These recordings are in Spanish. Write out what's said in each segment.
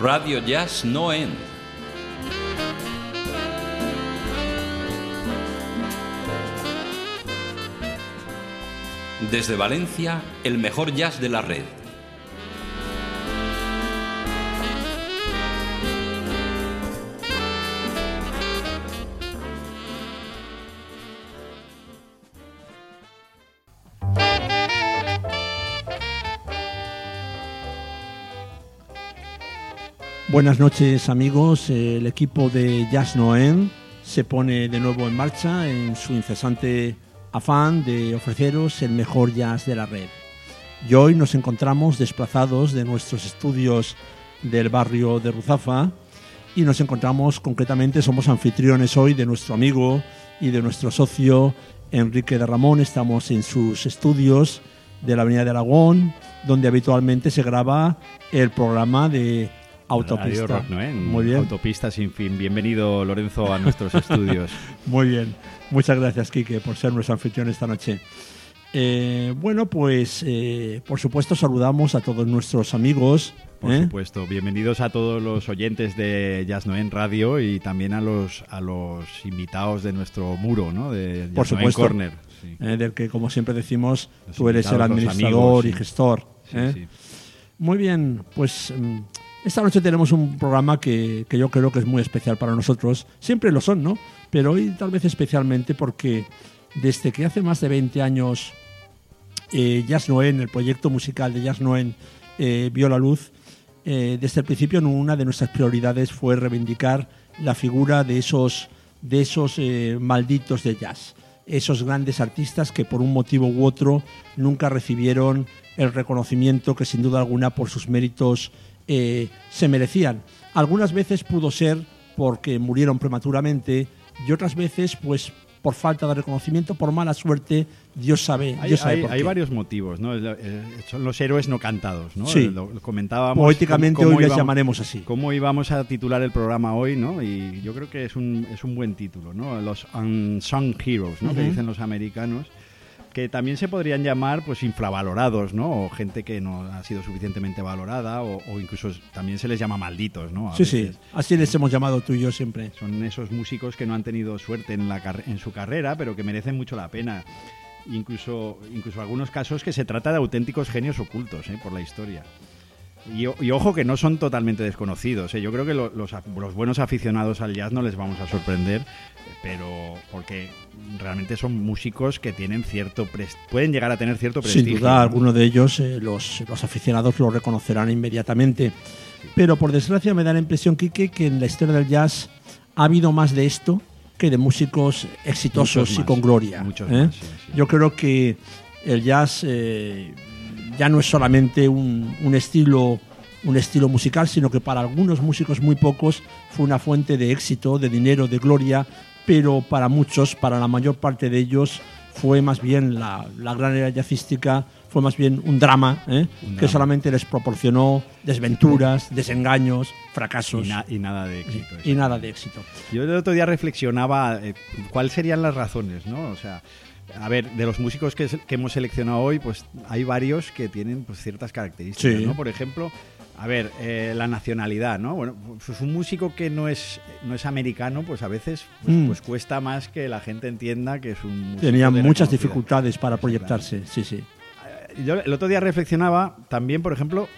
Radio Jazz No End. Desde Valencia, el mejor jazz de la red. Buenas noches amigos, el equipo de Jazz Noen se pone de nuevo en marcha en su incesante afán de ofreceros el mejor jazz de la red. Y hoy nos encontramos desplazados de nuestros estudios del barrio de Ruzafa y nos encontramos concretamente, somos anfitriones hoy de nuestro amigo y de nuestro socio Enrique de Ramón, estamos en sus estudios de la Avenida de Aragón, donde habitualmente se graba el programa de Autopista. Rock Muy bien. Autopista sin fin. Bienvenido, Lorenzo, a nuestros estudios. Muy bien. Muchas gracias, Quique, por ser nuestro anfitrión esta noche. Eh, bueno, pues eh, por supuesto saludamos a todos nuestros amigos. Por ¿eh? supuesto, bienvenidos a todos los oyentes de Jazz Noen Radio y también a los a los invitados de nuestro muro, ¿no? De Jazz por supuesto, Corner, sí. del que como siempre decimos tú eres el administrador amigos, y gestor. Sí, Muy bien, pues mm, esta noche tenemos un programa que, que, yo creo que es muy especial para nosotros. Siempre lo son, ¿no? Pero hoy tal vez especialmente porque desde que hace más de 20 años eh, Jazz Noen, el proyecto musical de Jazz Noen, eh, vio la luz, eh, desde el principio una de nuestras prioridades fue reivindicar la figura de esos, de esos eh, malditos de jazz. Esos grandes artistas que por un motivo u otro nunca recibieron el reconocimiento que sin duda alguna por sus méritos eh, se merecían. Algunas veces pudo ser porque murieron prematuramente y otras veces pues por falta de reconocimiento, por mala suerte, Dios sabe. Hay, Dios sabe hay, por hay qué. varios motivos, ¿no? Eh, Son los héroes no cantados, ¿no? Sí. Lo, lo comentábamos. Poéticamente cómo- cómo hoy les llamaremos así. ¿Cómo íbamos a titular el programa hoy, no? Y yo creo que es un, es un buen título, ¿no? Los Unsung Heroes, ¿no? Que Ujú. dicen los americanos. Que también se podrían llamar, pues, infravalorados, ¿no? O gente que no ha sido suficientemente valorada, o, o incluso también se les llama malditos, ¿no? A Sí, sí, así les hemos llamado tú y yo siempre. Son esos músicos que no han tenido suerte en, la car- en su carrera, pero que merecen mucho la pena. Incluso, incluso algunos casos que se trata de auténticos genios ocultos ¿eh? por la historia. Y, y ojo que no son totalmente desconocidos. ¿eh? Yo creo que lo- los, los buenos aficionados al jazz no les vamos a sorprender, pero porque realmente son músicos que tienen cierto pueden llegar a tener cierto Sin prestigio. duda, ¿no? algunos de ellos, eh, los, los aficionados lo reconocerán inmediatamente. Pero por desgracia me da la impresión, Quique, que en la historia del jazz ha habido más de esto que de músicos exitosos y con gloria. muchos ¿eh? más, sí, sí. Yo creo que el jazz eh, ya no es solamente un, un estilo un estilo musical, sino que para algunos músicos muy pocos fue una fuente de éxito, de dinero, de gloria, pero para muchos, para la mayor parte de ellos, fue más bien la, la gran era jazzística, fue más bien un drama, ¿eh? Un que solamente les proporcionó desventuras, desengaños, y, fracasos na- y nada de éxito. y nada de éxito. Yo el otro día reflexionaba eh, cuáles serían las razones, ¿no? O sea, a ver, de los músicos que, que hemos seleccionado hoy, pues hay varios que tienen pues, ciertas características, Sí. ¿no? Por ejemplo, a ver, eh, la nacionalidad, ¿no? Bueno, pues un músico que no es, no es americano, pues a veces pues, Mm. pues cuesta más que la gente entienda que es un músico Tenían de muchas dificultades para proyectarse, sí, sí. Eh, Yo el otro día reflexionaba también, por ejemplo,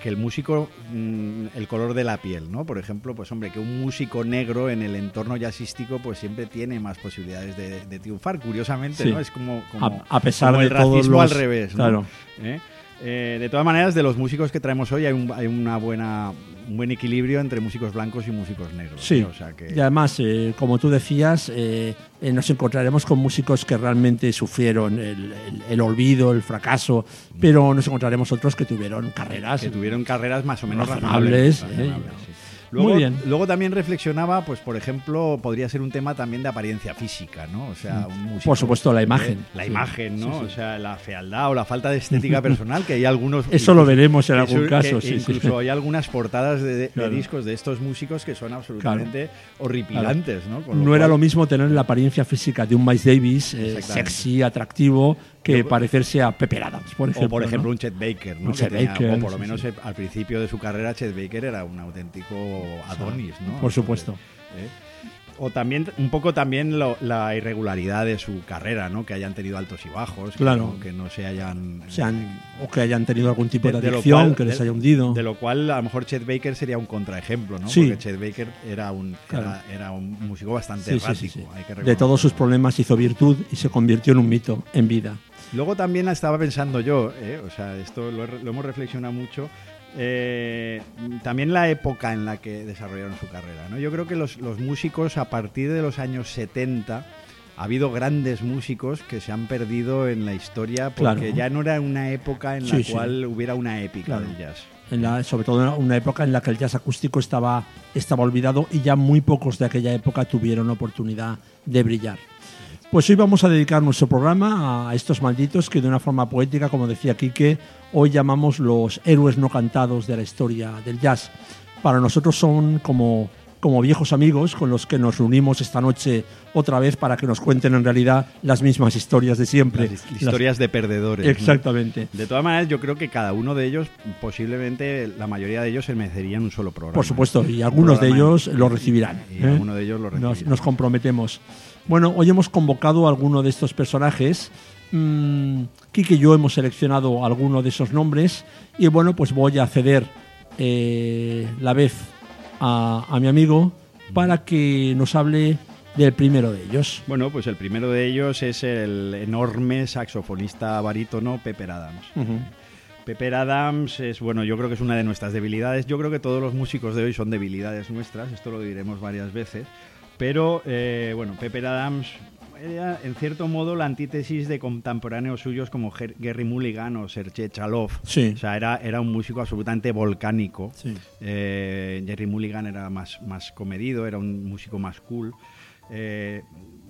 que el músico, mm, el color de la piel, ¿no? Por ejemplo, pues hombre, que un músico negro en el entorno jazzístico pues siempre tiene más posibilidades de, de triunfar, curiosamente, Sí. ¿no? Es como, como, A, a pesar como de el todos racismo los... al revés, ¿no? Claro. ¿Eh? Eh, de todas maneras, de los músicos que traemos hoy hay un, hay una buena, un buen equilibrio entre músicos blancos y músicos negros. Sí. O sea que, y además, eh, como tú decías, eh, eh, nos encontraremos con músicos que realmente sufrieron el, el- el olvido, el fracaso, pero nos encontraremos otros que tuvieron carreras. que tuvieron carreras más o menos Razonables, razonables. ¿eh? razonables, sí. Muy Luego, bien. luego también reflexionaba, pues por ejemplo, podría ser un tema también de apariencia física, ¿no? O sea, un músico, Por supuesto, la imagen. ¿eh? La Sí, imagen, ¿no? sí, sí. O sea, la fealdad o la falta de estética personal, que hay algunos... Eso lo veremos en algún caso, que sí, incluso hay algunas portadas de, de Claro. discos de estos músicos que son absolutamente horripilantes, ¿no? Con No era lo mismo tener la apariencia física de un Miles Davis, eh, sexy, atractivo, que parecerse a Pepper Adams, por ejemplo. o por ejemplo ¿no? un Chet Baker, ¿no? Un Chet tenía- Baker, o por lo menos sí. al principio de su carrera Chet Baker era un auténtico Adonis, ¿no? Por supuesto. ¿eh? O también, un poco también lo- la irregularidad de su carrera, ¿no? Que hayan tenido altos y bajos, que Claro. no- que no, se hayan... Sean- o que hayan tenido algún tipo de, de adicción cual- que les de- haya hundido. De lo cual a lo mejor Chet Baker sería un contraejemplo, ¿no? Sí. Porque Chet Baker era un, Claro. era, era un músico bastante Sí, sí, errático. sí, sí. hay que De todos sus problemas hizo virtud y se convirtió en un mito en vida. Luego también estaba pensando yo, ¿eh? o sea, esto lo, lo hemos reflexionado mucho, eh, también la época en la que desarrollaron su carrera. ¿no? Yo creo que los, los músicos a partir de los años 70 ha habido grandes músicos que se han perdido en la historia porque Claro. ya no era una época en la Sí, sí. cual hubiera una épica Claro. del jazz. En la- sobre todo en una época en la que el jazz acústico estaba, estaba olvidado y ya muy pocos de aquella época tuvieron oportunidad de brillar. Pues hoy vamos a dedicar nuestro programa a estos malditos que de una forma poética, como decía Quique, hoy llamamos los héroes no cantados de la historia del jazz. Para nosotros son como, como viejos amigos con los que nos reunimos esta noche otra vez para que nos cuenten en realidad las mismas historias de siempre. Las historias de perdedores. Exactamente. De todas maneras, yo creo que cada uno de ellos, posiblemente la mayoría de ellos se merecerían un solo programa. Por supuesto, y algunos de ellos lo recibirán. Y ¿eh? alguno de ellos lo Nos, recibirán. nos comprometemos. Bueno, hoy hemos convocado a alguno de estos personajes. Mm, Kike y yo hemos seleccionado alguno de esos nombres. Y bueno, pues voy a ceder eh, la vez a, a mi amigo para que nos hable del primero de ellos. Bueno, pues el primero de ellos es el enorme saxofonista barítono Pepper Adams. Ujú. Pepper Adams es, bueno, yo creo que es una de nuestras debilidades. Yo creo que todos los músicos de hoy son debilidades nuestras, esto lo diremos varias veces. Pero, eh, bueno, Pepper Adams era, en cierto modo, la antítesis de contemporáneos suyos como Gary Mulligan o Sergei Chalov. Sí. O sea, era, era un músico absolutamente volcánico. Sí. Eh, Jerry Mulligan era más, más comedido, era un músico más cool. Eh,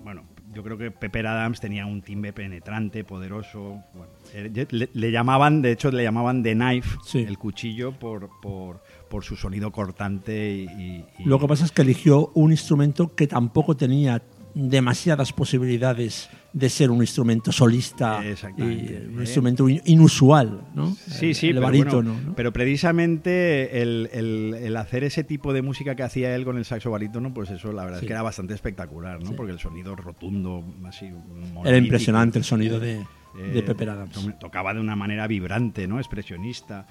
bueno, yo creo que Pepper Adams tenía un timbre penetrante, poderoso. Bueno, eh, le, le llamaban, de hecho, le llamaban The Knife, Sí. el cuchillo, por, por, por su sonido cortante y- Lo que pasa es que eligió un instrumento que tampoco tenía demasiadas posibilidades de ser un instrumento solista, y un Eh. instrumento in- inusual, ¿no? Sí, sí, el pero, barítono, bueno, ¿no? pero precisamente el, el- el hacer ese tipo de música que hacía él con el saxo barítono, pues eso la verdad Sí. es que era bastante espectacular, ¿no? Sí. Porque el sonido rotundo, así Era impresionante el sonido de, de eh, Pepper Adams. to- Tocaba de una manera vibrante, ¿no? Expresionista,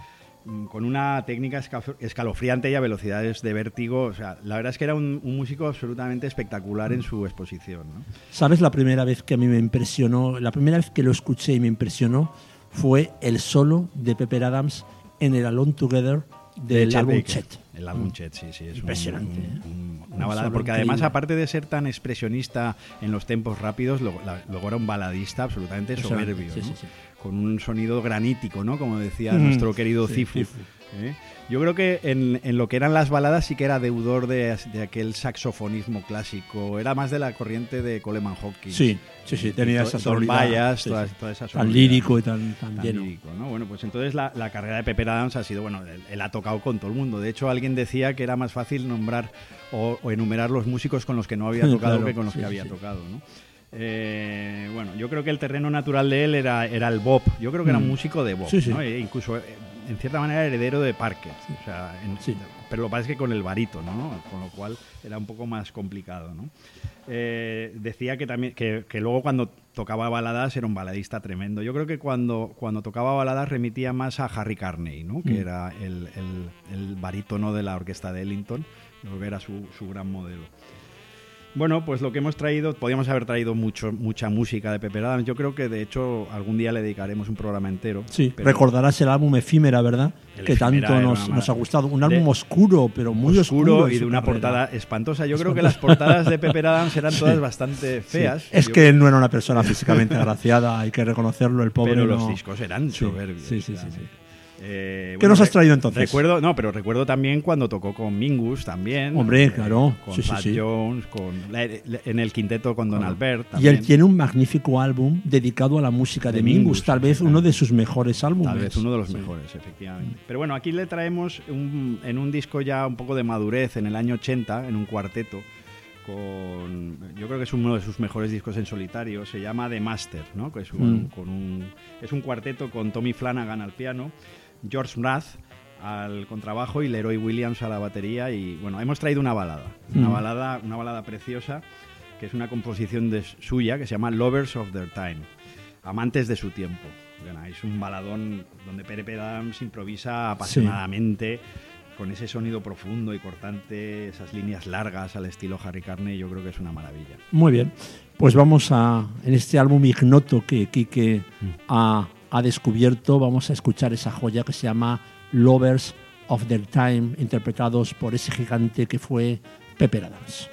con una técnica esca- escalofriante y a velocidades de vértigo. O sea, la verdad es que era un, un músico absolutamente espectacular en su exposición, ¿no? ¿Sabes la primera vez que a mí me impresionó? La primera vez que lo escuché y me impresionó fue el solo de Pepper Adams en el Alone Together del Chet álbum. Chet. El álbum Chet, sí, sí. Es un- Impresionante, un- ¿eh? un- Un una balada, porque además, increíble. aparte de ser tan expresionista en los tempos rápidos, luego, la- luego era un baladista absolutamente soberbio, sí, ¿no? sí, sí. Con un sonido granítico, ¿no? Como decía Mm, nuestro querido sí, Cifu. Cifu. ¿eh? Yo creo que en, en lo que eran las baladas sí que era deudor de, de aquel saxofonismo clásico. Era más de la corriente de Coleman Hawkins. Sí, sí, sí, tenía Y esa Thor- sonoridad, Thor Bayas, sí, toda, sí. toda esa Tan lírico y tan, tan tan lleno. lírico, ¿no? Bueno, pues entonces la, la carrera de Pepper Adams ha sido, bueno, él, él ha tocado con todo el mundo. De hecho, alguien decía que era más fácil nombrar o, o enumerar los músicos con los que no había tocado claro, que con los que había tocado, ¿no? Eh, bueno, yo creo que el terreno natural de él era, era el bop. Yo creo que era un Mm. músico de bop, Sí, sí. ¿no? E incluso, eh, en cierta manera, heredero de Parker. O sea, en- Sí. Pero lo que pasa es que con el barítono, ¿no? Con lo cual era un poco más complicado, ¿no? Eh, decía que también que, que luego cuando tocaba baladas era un baladista tremendo. Yo creo que cuando, cuando tocaba baladas remitía más a Harry Carney, ¿no? Que Mm. era el, el- el barítono de la orquesta de Ellington. Yo creo que era su, su gran modelo. Bueno, pues lo que hemos traído, podríamos haber traído mucho, mucha música de Pepper Adams. Yo creo que de hecho algún día le dedicaremos un programa entero. Sí, pero- recordarás el álbum Efímera, ¿verdad? El que Efímera tanto nos, ha gustado. Un de- álbum oscuro, pero muy oscuro. oscuro y de una carrera. portada espantosa. Yo creo que las portadas de Pepper Adams eran todas bastante Sí. feas. Es Yo- que él no era una persona físicamente agraciada, hay que reconocerlo, el pobre. pero no- los discos eran soberbios. sí, sí, sí, sí. Eh, ¿Qué nos has traído entonces? Recuerdo, no, pero recuerdo también cuando tocó con Mingus también. Hombre, eh, claro. Con Sí, sí. Jones, con la- en el quinteto con Don. Albert. Y También. él tiene un magnífico álbum dedicado a la música de, De Mingus, Mingus, tal vez uno de sus mejores álbumes. Tal vez uno de los mejores, efectivamente. Pero bueno, aquí le traemos un- en un disco ya un poco de madurez, en el año 80, en un cuarteto, con, yo creo que es uno de sus mejores discos en solitario, se llama The Master, ¿no? que es un, Mm. con un, es un cuarteto con Tommy Flanagan al piano, George Mraz al contrabajo y Leroy Williams a la batería y bueno, hemos traído una balada, una Mm. balada, una balada preciosa que es una composición de suya que se llama Lovers of Their Time, amantes de su tiempo. Bueno, es un baladón donde Pere Adams improvisa apasionadamente con ese sonido profundo y cortante, esas líneas largas al estilo Harry Carney, yo creo que es una maravilla. Muy bien. Pues vamos a, en este álbum ignoto que Quique Mm. ha, ha descubierto, vamos a escuchar esa joya que se llama Lovers of Their Time, interpretados por ese gigante que fue Pepper Adams.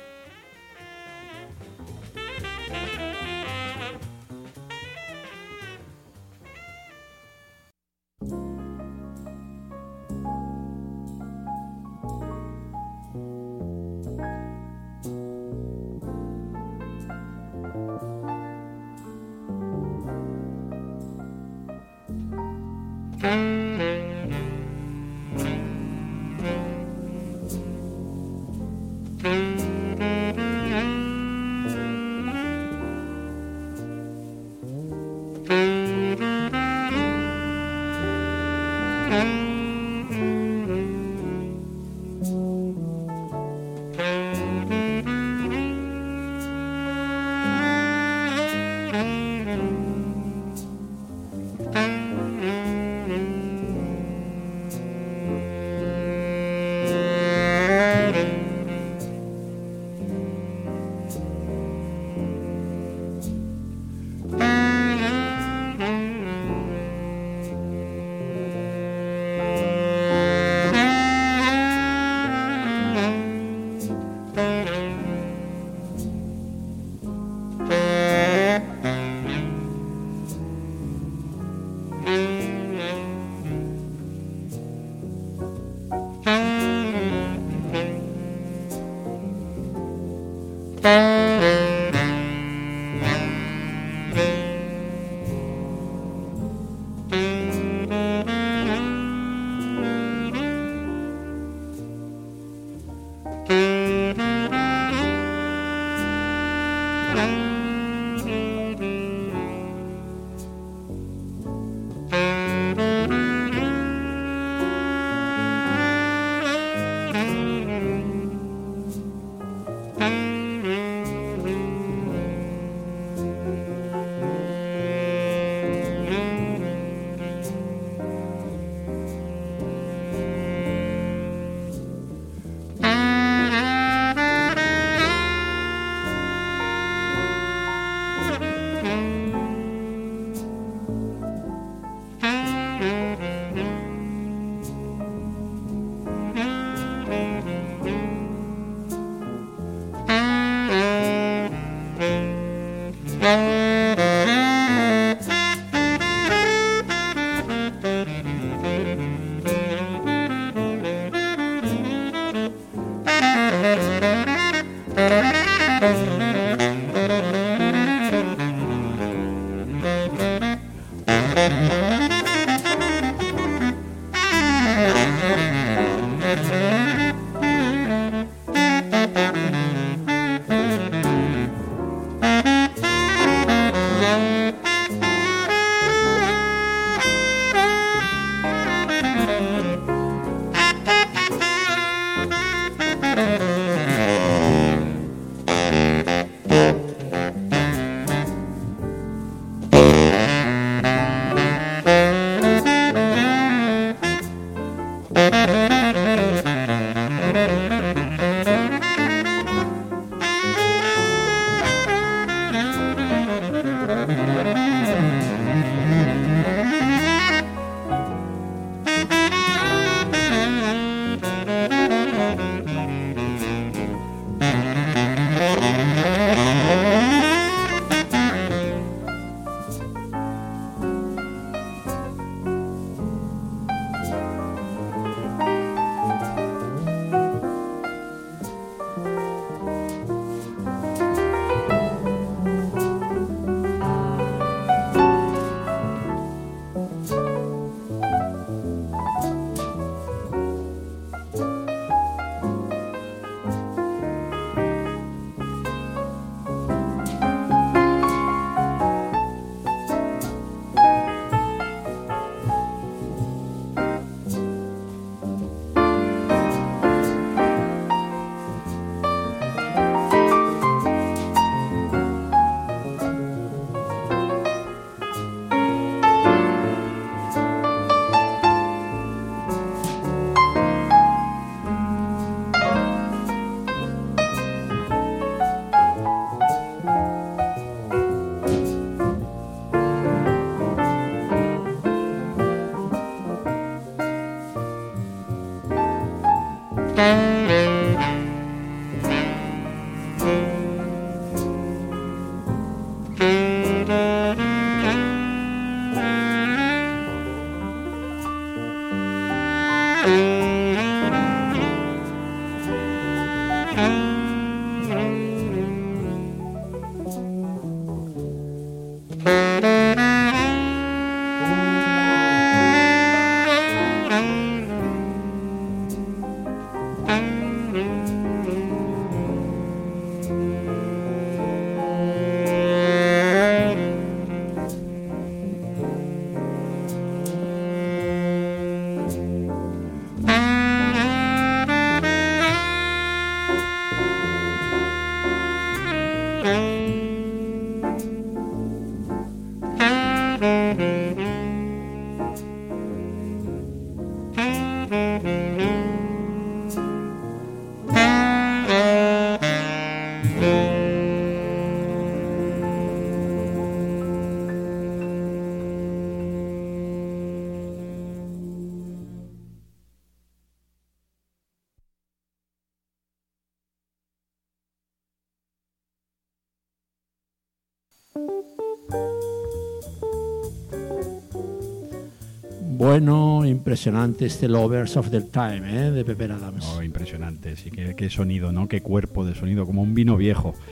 Bueno, impresionante este Lovers of the Time ¿eh? de Pepe Adams. Oh, impresionante, sí, qué, qué sonido, ¿no? Qué cuerpo de sonido, como un vino viejo.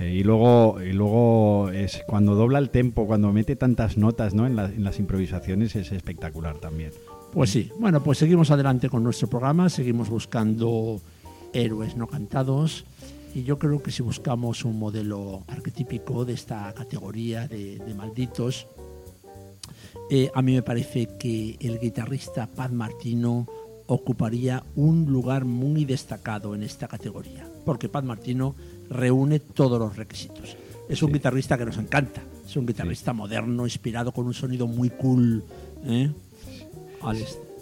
Eh, y luego, y luego es cuando dobla el tempo, cuando mete tantas notas ¿no? en, la- en las improvisaciones es espectacular también. Pues sí, bueno, pues seguimos adelante con nuestro programa, seguimos buscando héroes no cantados y yo creo que si buscamos un modelo arquetípico de esta categoría de, de malditos, eh, a mí me parece que el guitarrista Pat Martino ocuparía un lugar muy destacado en esta categoría, porque Pat Martino reúne todos los requisitos. Es un guitarrista que nos encanta, es un guitarrista moderno, inspirado con un sonido muy cool. ¿eh?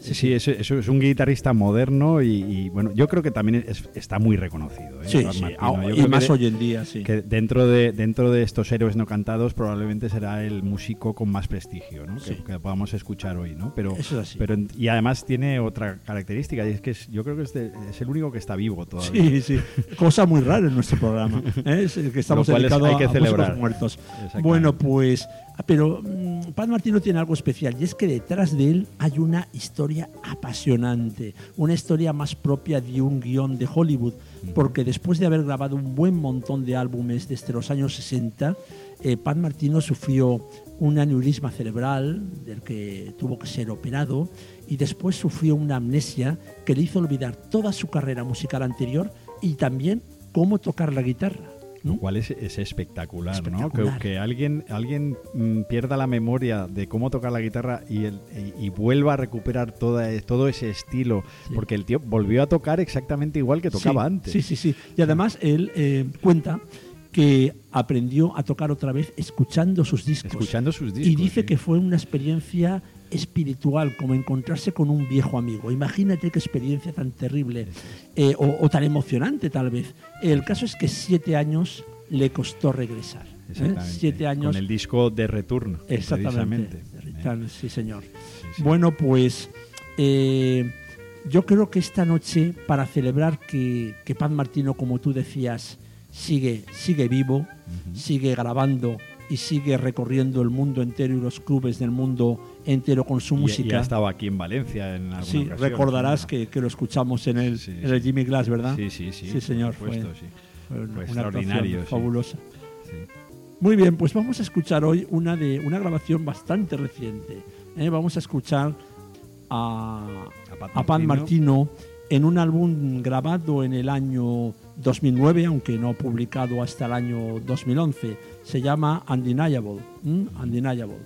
Sí, sí, es, es- es un guitarrista moderno y, y, bueno, yo creo que también es- está muy reconocido. ¿eh? Sí, sí, ah, y más de- hoy en día, sí. que dentro de dentro de estos héroes no cantados probablemente será el músico con más prestigio ¿no? Sí. que, que podamos escuchar hoy no pero Eso es así. pero y además tiene otra característica y es que es- yo creo que es, de- es el único que está vivo todavía Sí, sí. Cosa muy rara en nuestro programa. ¿eh? Es el que estamos dedicados hay que a celebrar. muertos. Bueno, pues. Pero mm, Pat Martino tiene algo especial y es que detrás de él hay una historia apasionante, una historia más propia de un guion de Hollywood, porque después de haber grabado un buen montón de álbumes desde los años 60, eh, Pat Martino sufrió un aneurisma cerebral del que tuvo que ser operado y después sufrió una amnesia que le hizo olvidar toda su carrera musical anterior y también cómo tocar la guitarra. Lo cual es, es espectacular, Espectacular. ¿no? Que, que alguien alguien mm, pierda la memoria de cómo tocar la guitarra y, el, y, y vuelva a recuperar toda, todo ese estilo, Sí. porque el tío volvió a tocar exactamente igual que tocaba sí, antes. Sí, sí, sí. Y además él eh, cuenta que aprendió a tocar otra vez escuchando sus discos. Escuchando sus discos. y dice sí. que fue una experiencia espiritual, como encontrarse con un viejo amigo. Imagínate qué experiencia tan terrible eh, o, o tan emocionante tal vez. El caso es que siete años le costó regresar. ¿eh? Siete años. Con el disco de Return. Exactamente. precisamente. sí, señor. Sí, sí. Bueno, pues eh, yo creo que esta noche, para celebrar que, que Pat Martino, como tú decías, sigue, sigue vivo, sigue grabando y sigue recorriendo el mundo entero y los clubes del mundo entero con su Y- música. Estado aquí en Valencia en alguna Sí, ocasión, recordarás que, que lo escuchamos en el, Sí, en el. Jimmy Glass, ¿verdad? Sí, sí, sí. Sí, señor. Por supuesto, fue, sí. fue una- Fue extraordinario, sí. fabulosa. Muy bien, pues vamos a escuchar hoy una de una grabación bastante reciente. ¿eh? Vamos a escuchar a, A Pat a Pat Martino en un álbum grabado en el año 2009, aunque no publicado hasta el año 2011. Se llama Undeniable. ¿m? Undeniable.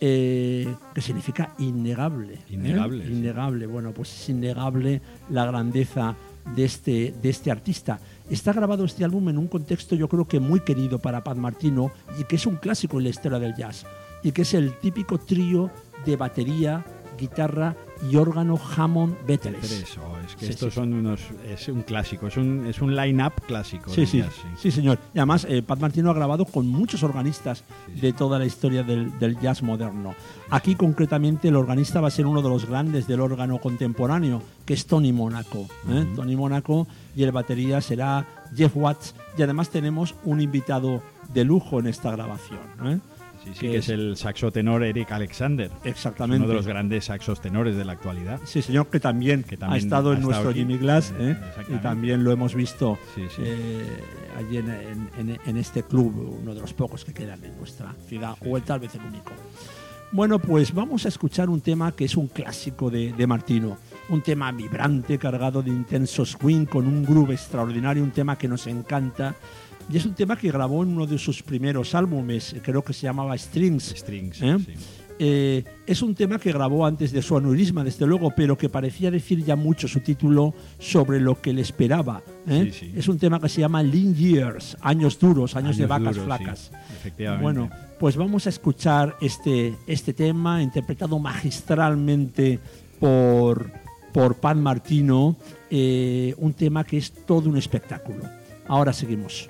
Eh, que significa innegable. ¿eh? Innegable, sí. Innegable. Bueno, pues es innegable la grandeza de este, de este artista. Está grabado este álbum en un contexto yo creo que muy querido para Pat Martino y que es un clásico en la historia del jazz y que es el típico trío de batería, guitarra y órgano Hammond Bettles. Tres, oh, es que Sí, estos sí. son unos. Es un clásico, es un, es un line-up clásico. Sí, sí, sí, señor. Y además, eh, Pat Martino ha grabado con muchos organistas de toda la historia del, del jazz moderno. Aquí, concretamente, el organista va a ser uno de los grandes del órgano contemporáneo, que es Tony Monaco. ¿eh? Tony Monaco y el batería será Jeff Watts. Y además tenemos un invitado de lujo en esta grabación. ¿eh? Sí, sí, que que es- es el saxo tenor Eric Alexander. Exactamente. Uno de los grandes saxos tenores de la actualidad. Sí, señor, que también, Que ha estado ha en estado nuestro aquí. Jimmy Glass Eh, ¿eh? y también lo hemos visto Sí, sí. eh, allí en, en- en- en este club, uno de los pocos que quedan en nuestra ciudad, o el tal vez el único. Bueno, pues vamos a escuchar un tema que es un clásico de, de Martino, un tema vibrante, cargado de intenso swing, con un groove extraordinario, un tema que nos encanta. Y es un tema que grabó en uno de sus primeros álbumes, creo que se llamaba Strings. Strings. ¿Eh? sí. Eh, es un tema que grabó antes de su aneurisma, desde luego, pero que parecía decir ya mucho su título sobre lo que le esperaba. ¿eh? Sí, sí. Es un tema que se llama Lean Years, años duros, años, de vacas duros, flacas. efectivamente. Bueno, pues vamos a escuchar este, este tema interpretado magistralmente por, por Pat Martino, un tema que es todo un espectáculo. Ahora seguimos.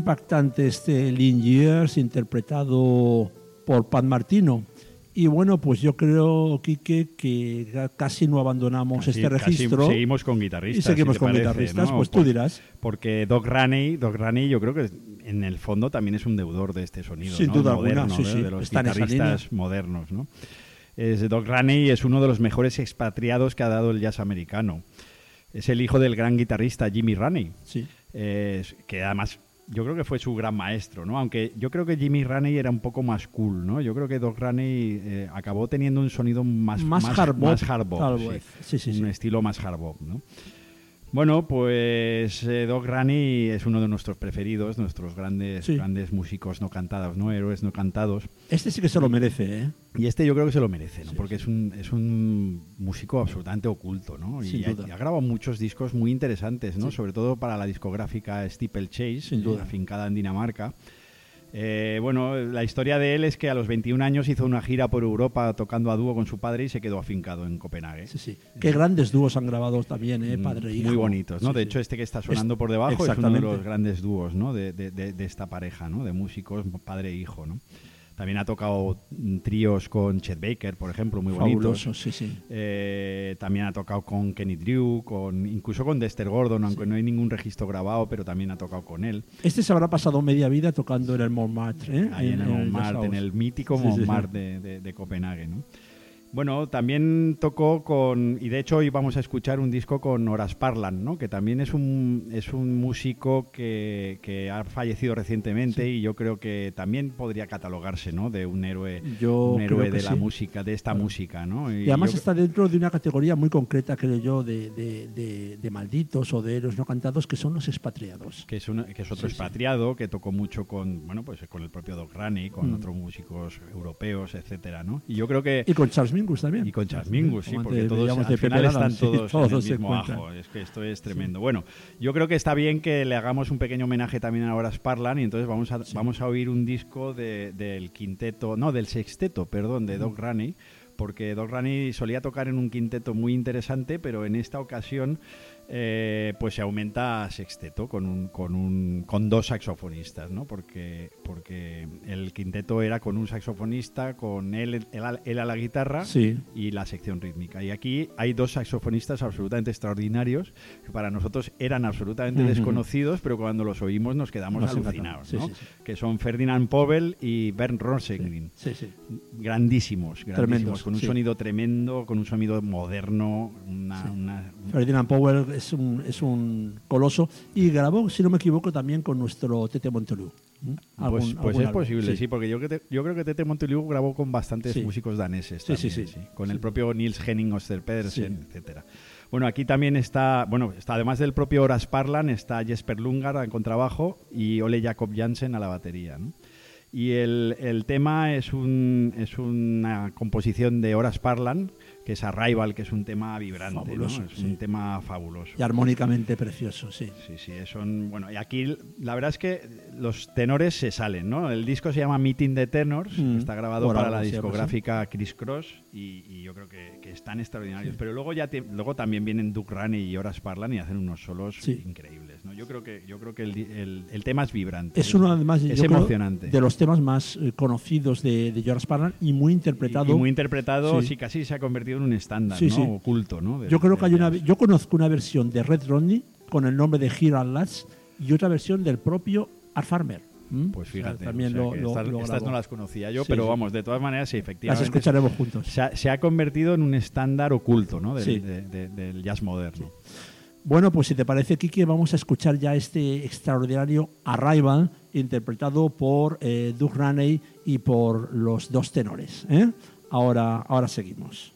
Impactante este Lean Years interpretado por Pat Martino. Y bueno, pues yo creo, Quique, que casi no abandonamos Casi- este registro. casi seguimos con guitarristas. Y seguimos si con parece, guitarristas, ¿no? pues tú dirás. Porque Doc Raney, Doc Raney yo creo que en el fondo también es un deudor de este sonido. Sin ¿no? duda alguna, Moderno, sí, de- sí, de los está guitarristas modernos. ¿no? Es, Doc Raney es uno de los mejores expatriados que ha dado el jazz americano. Es el hijo del gran guitarrista Jimmy Raney, Sí. eh, que además yo creo que fue su gran maestro, ¿no? Aunque yo creo que Jimmy Raney era un poco más cool, ¿no? Yo creo que Doc Raney eh, acabó teniendo un sonido más Más hard bop, más hard bop, tal sí. vez. Sí, sí, sí. un estilo más hard bop, ¿no? Bueno, pues eh, Doc es uno de nuestros preferidos, nuestros grandes, Sí. grandes músicos no cantados, ¿no? Héroes no cantados. Este sí que se lo merece, ¿eh? Y este yo creo que se lo merece, ¿no? Sí, Porque es un, es un músico absolutamente oculto, ¿no? Sin y, ha, duda. y ha grabado muchos discos muy interesantes, ¿no? Sobre todo para la discográfica Steeplechase, Sin duda. afincada en Dinamarca. Eh, bueno, la historia de él es que a los 21 años hizo una gira por Europa tocando a dúo con su padre y se quedó afincado en Copenhague. Sí, sí. Qué grandes dúos han grabado también, ¿eh? Mm, Padre e hijo. Muy bonitos, ¿no? Sí, de sí. hecho, este que está sonando por debajo es uno de los grandes dúos, ¿no? De, de- de- de esta pareja, ¿no? De músicos, padre e hijo, ¿no? También ha tocado tríos con Chet Baker, por ejemplo, muy bonitos. Fabuloso, sí, sí. Eh, también ha tocado con Kenny Drew, con, incluso con Dexter Gordon, aunque no hay ningún registro grabado, pero también ha tocado con él. Este se habrá pasado media vida tocando en el Montmartre, ¿eh? Ahí en, el Montmartre, en el mítico. Montmartre de, de- de Copenhague, ¿no? Bueno, también tocó con, y de hecho hoy vamos a escuchar un disco con Horace Parlan, ¿no? que también es un, es un músico que, que ha fallecido recientemente y yo creo que también podría catalogarse ¿no? de un héroe, Yo un héroe de la sí. música, de esta música. ¿no? Y además yo- está dentro de una categoría muy concreta, creo yo, de, de- de- de malditos o de héroes no cantados, que son los expatriados. que es, un- que es otro Sí, expatriado que tocó mucho con bueno pues con el propio Doc Raney con Mm. otros músicos europeos etcétera no y yo creo que Y con Charles Mingus también. Y con Charles Mingus, sí, porque todos al de final están Adams, sí, todos, en todos el mismo ajo. Es que esto es tremendo. Bueno, yo creo que está bien que le hagamos un pequeño homenaje también a Horace Parlan y entonces vamos a, vamos a oír un disco de- del quinteto, no, del sexteto, perdón, de Doc Raney, porque Doc Raney solía tocar en un quinteto muy interesante, pero en esta ocasión eh, pues se aumenta a sexteto con, un, con, un, con dos saxofonistas, ¿no? Porque, porque el quinteto era con un saxofonista, con él, él, a la guitarra Sí. y la sección rítmica. Y aquí hay dos saxofonistas absolutamente extraordinarios que para nosotros eran absolutamente desconocidos, pero cuando los oímos nos quedamos Nos alucinados. ¿no? Sí. Que son Ferdinand Povel y Bernd Rosengren grandísimos, grandísimos, Tremendos, con un sonido tremendo, con un sonido moderno, una, una- Ferdinand Powell es un, es un coloso y grabó, si no me equivoco, también con nuestro Tete Montoliu. ¿Mm? pues, Algún- pues algún es posible, sí, porque yo, que te- yo creo que Tete Montoliu grabó con bastantes Sí. músicos daneses Sí, sí, también, sí. con el propio Nils Henning Oster Pedersen, Sí. etcétera. Bueno, aquí también está, bueno, está además del propio Horace Parlan, está Jesper Lungar al contrabajo y Ole Jacob Jansen a la batería, ¿no? Y el, el tema es, un, es una composición de Horace Parlan, que es Arrival, que es un tema vibrante, ¿no? Es sí. un tema fabuloso. Y armónicamente precioso, sí. Sí, sí, son bueno y aquí la verdad es que los tenores se salen, ¿no? El disco se llama Meeting the Tenors, Mm. está grabado Por para algo la discográfica Criss Cross y, y yo creo que, que están extraordinarios. Pero luego ya te- luego también vienen Duke Raney y Horace Parlan y hacen unos solos increíbles, ¿no? Yo creo que yo creo que el, el- el tema es vibrante. Es uno, además, es yo creo, emocionante. de los temas más eh, conocidos de, de Parlan y muy interpretado. y, y muy interpretado, Sí. sí. casi se ha convertido en un estándar, Sí, ¿no? sí. Oculto, ¿no? Yo creo que hay una, yo conozco una versión de Red Rodney con el nombre de Here Last y otra versión del propio Art Farmer. ¿Mm? Pues O sea, fíjate, también o sea lo, que lo- estas, lo estas grabó. no las conocía yo, Sí, pero vamos, de todas maneras, sí, Las efectivamente. escucharemos juntos. Se ha, se ha convertido en un estándar oculto ¿no? del, Sí. de- de- del jazz moderno. Bueno, pues si te parece, Kiki, vamos a escuchar ya este extraordinario Arrival interpretado por eh, Doug Raney y por los dos tenores. ¿eh? Ahora, ahora seguimos.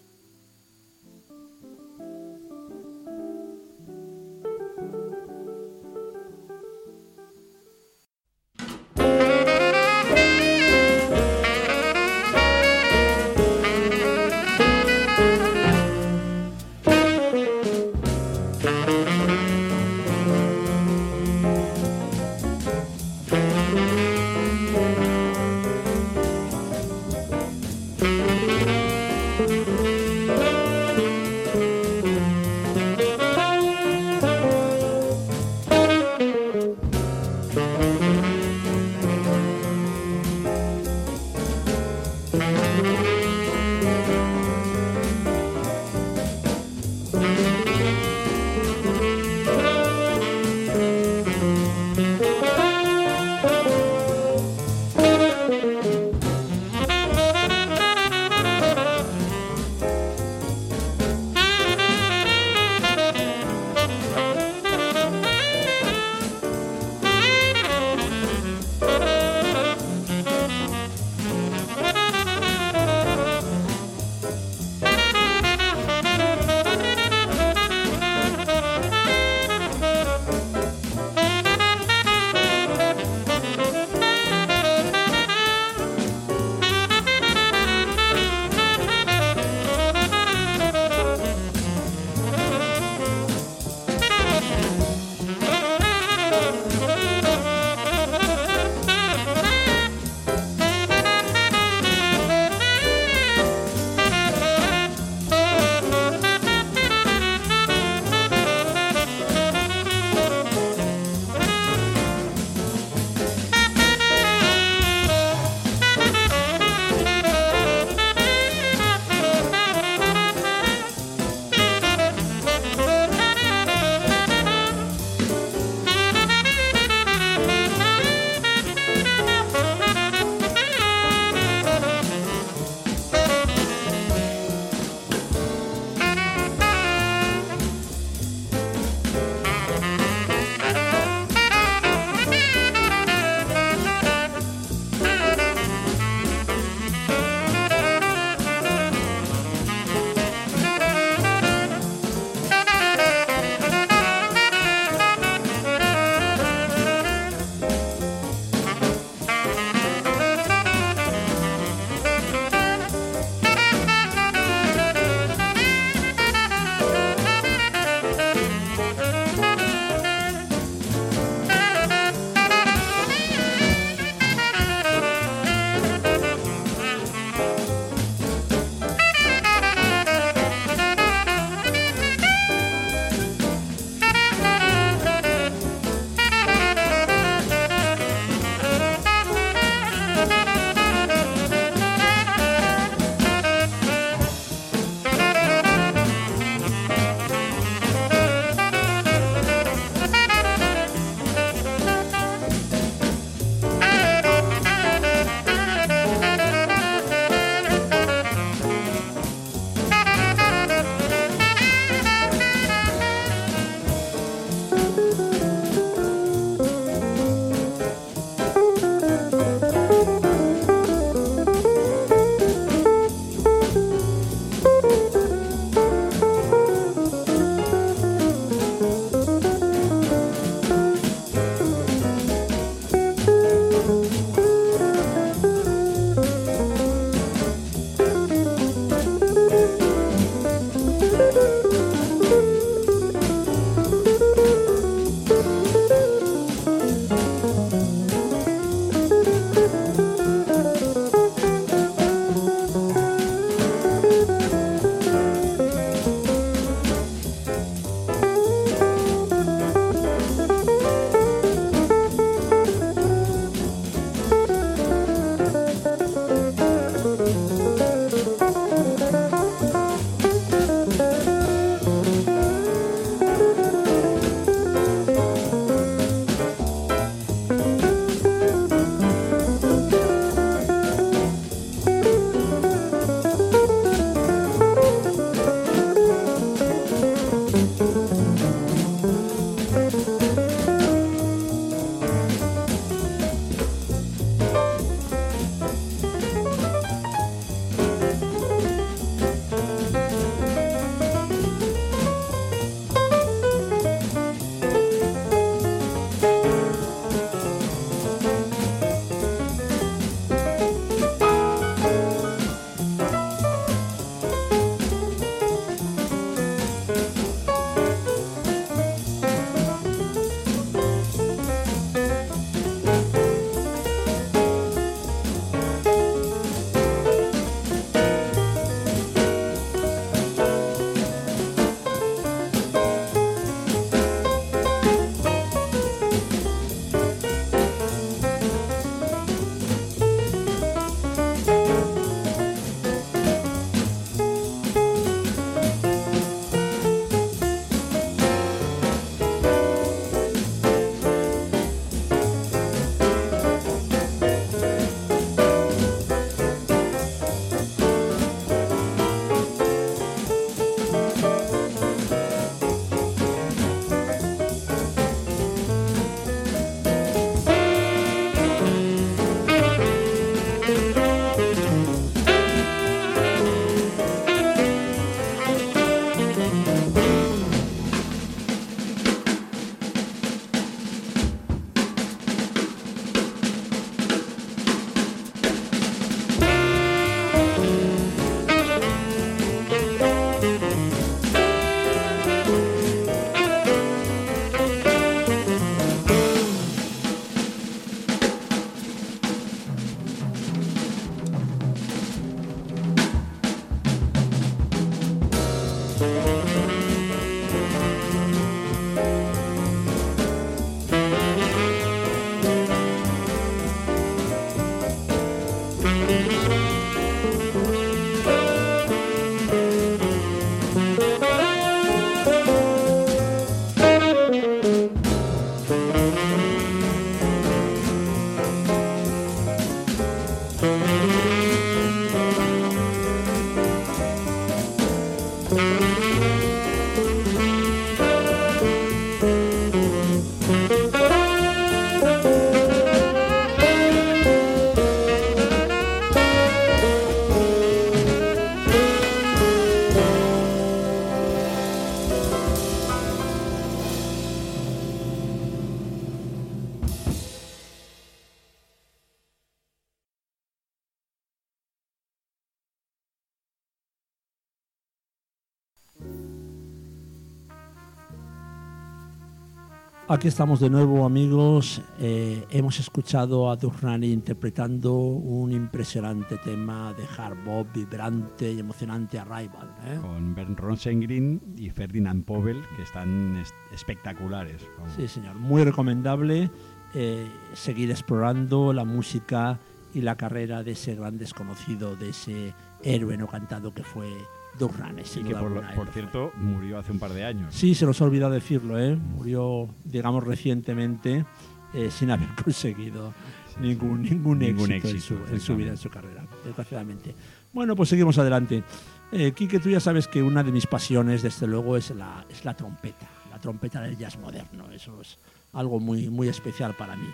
Aquí estamos de nuevo, amigos. Eh, hemos escuchado a Durrani interpretando un impresionante tema de hard bop vibrante y emocionante Arrival. ¿eh? Con Bernd Rosengren y Ferdinand Pobel, que están es- espectaculares. Sí, señor. Muy recomendable eh, seguir explorando la música y la carrera de ese gran desconocido, de ese héroe no cantado que fue Durrani. Y sin que por, lo- por cierto murió hace un par de años. Sí, se nos ha olvidado decirlo, ¿eh? Murió, digamos, recientemente eh, sin haber conseguido ningún, ningún, Ningún éxito, en, éxito, su, en su vida, en su carrera, desgraciadamente. Bueno, pues seguimos adelante. Eh, Quique, tú ya sabes que una de mis pasiones, desde luego, es la, es la trompeta, la trompeta del jazz moderno. Eso es algo muy, muy especial para mí.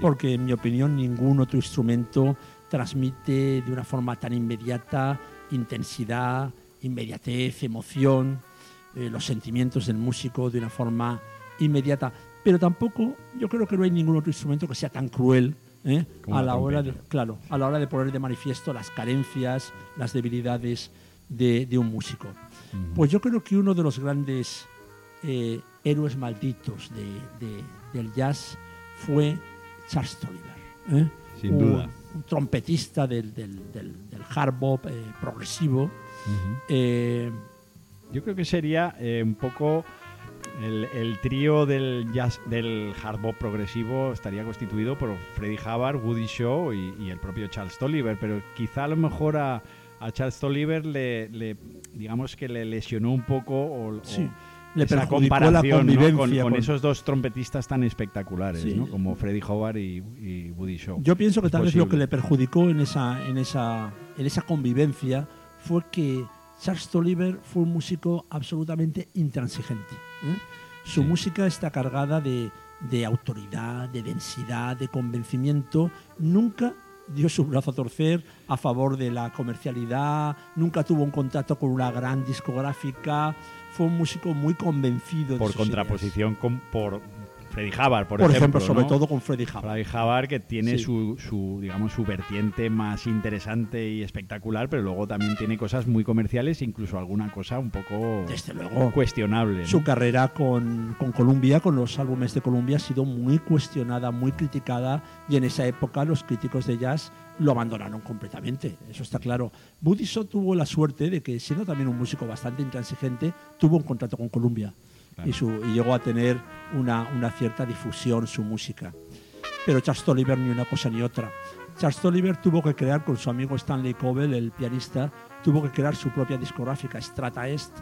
Porque, en mi opinión, ningún otro instrumento transmite de una forma tan inmediata intensidad, inmediatez, emoción, eh, los sentimientos del músico de una forma inmediata. Pero tampoco, yo creo que no hay ningún otro instrumento que sea tan cruel ¿eh? A la hora de, claro, a la hora de poner de manifiesto las carencias, las debilidades de, de un músico. Ujú. Pues yo creo que uno de los grandes eh, héroes malditos de- de- del jazz fue Charles Tolliver. ¿eh? Sin Un- duda. Un trompetista del, del- del- del hard bop eh, progresivo. Ujú. eh, Yo creo que sería eh, un poco el, el trío del jazz, del hard bop progresivo estaría constituido por Freddie Hubbard, Woody Shaw y, y el propio Charles Tolliver, pero quizá a lo mejor a, a Charles Tolliver le, le- digamos que le lesionó un poco o, o Sí, le esa perjudicó la comparación ¿no? con, con con- esos dos trompetistas tan espectaculares, Sí. ¿no? como Freddie Hubbard y, y Woody Shaw. Yo pienso que Es tal vez lo que posible. le perjudicó en esa, en esa, en esa convivencia fue que Charles Tolliver fue un músico absolutamente intransigente. ¿eh? Su Sí. música está cargada de, de autoridad, de densidad, de convencimiento. Nunca dio su brazo a torcer a favor de la comercialidad, nunca tuvo un contacto con una gran discográfica. Fue un músico muy convencido de por sus ideas. contraposición con por Freddie Hubbard, por, Por, ejemplo, sobre ¿no? todo con Freddie Hubbard. Freddie Hubbard que tiene Sí. su, su, digamos, su vertiente más interesante y espectacular, pero luego también tiene cosas muy comerciales, incluso alguna cosa un poco Desde luego. cuestionable. ¿no? Su carrera con, con Columbia, con los álbumes de Columbia, ha sido muy cuestionada, muy criticada y en esa época los críticos de jazz lo abandonaron completamente, eso está claro. Buddy Shaw tuvo la suerte de que, siendo también un músico bastante intransigente, tuvo un contrato con Columbia Claro. y, su- y llegó a tener una, una cierta difusión su música. Pero Charles Tolliver ni una cosa ni otra. Charles Tolliver tuvo que crear con su amigo Stanley Covell, el pianista, tuvo que crear su propia discográfica, Strata Est,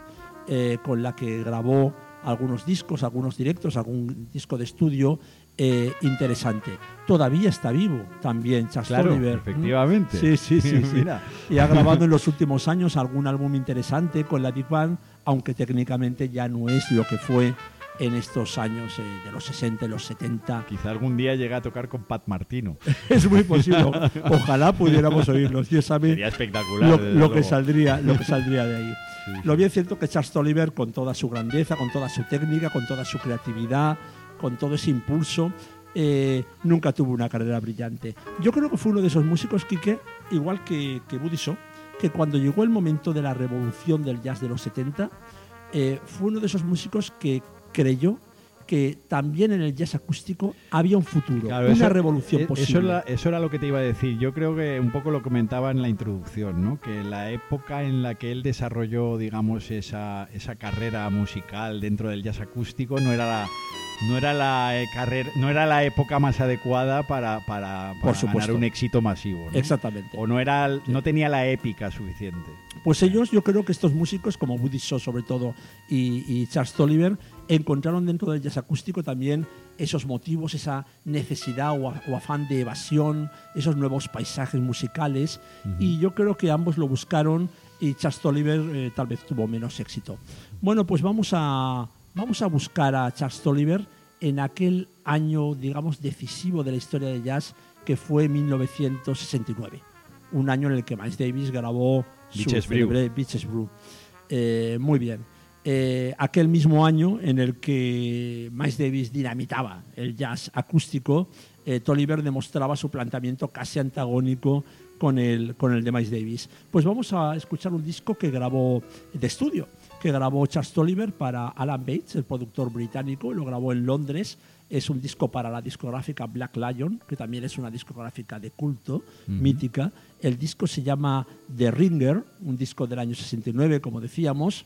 eh, con la que grabó algunos discos, algunos directos, algún disco de estudio eh, interesante. Todavía está vivo también Charles Claro, Tolliver. efectivamente. Sí, sí, sí. sí. Mira. Y ha grabado en los últimos años algún álbum interesante con la Big Band, aunque técnicamente ya no es lo que fue en estos años eh, de los 60 y los 70. Quizá algún día llegue a tocar con Pat Martino. Es muy posible. Ojalá pudiéramos oírlos. Dios sabe Sería espectacular. lo, lo que saldría, lo que saldría de ahí. Sí. Lo bien cierto que Charles Tolliver, con toda su grandeza, con toda su técnica, con toda su creatividad, con todo ese impulso, eh, nunca tuvo una carrera brillante. Yo creo que fue uno de esos músicos, Quique, igual que, que Buddy Shaw, que cuando llegó el momento de la revolución del jazz de los 70, eh, fue uno de esos músicos que creyó que también en el jazz acústico había un futuro, Claro, una eso- revolución eh, posible. Eso era, eso era lo que te iba a decir. Yo creo que un poco lo comentaba en la introducción, ¿no? Que la época en la que él desarrolló, digamos, esa, esa carrera musical dentro del jazz acústico no era la no era la eh, carrera, no era la época más adecuada para, para, para Por supuesto. ganar un éxito masivo, ¿no? Exactamente. O no era, no tenía la épica suficiente. Pues ellos, yo creo que estos músicos, como Woody Shaw sobre todo y, y Charles Tolliver, encontraron dentro del jazz acústico también esos motivos, esa necesidad o, o afán de evasión, esos nuevos paisajes musicales. Y yo creo que ambos lo buscaron y Charles Tolliver eh, tal vez tuvo menos éxito. Bueno, pues vamos a, vamos a buscar a Charles Tolliver en aquel año, digamos, decisivo de la historia del jazz, que fue 1969. Un año en el que Miles Davis grabó su Brew. Beaches Brew. Eh, muy bien. Eh, aquel mismo año en el que Miles Davis dinamitaba el jazz acústico, eh, Tolliver demostraba su planteamiento casi antagónico con el, con el de Miles Davis. Pues vamos a escuchar un disco que grabó de estudio, que grabó Charles Tolliver para Alan Bates, el productor británico, y lo grabó en Londres. Es un disco para la discográfica Black Lion, que también es una discográfica de culto, mítica. El disco se llama The Ringer, un disco del año 69, como decíamos.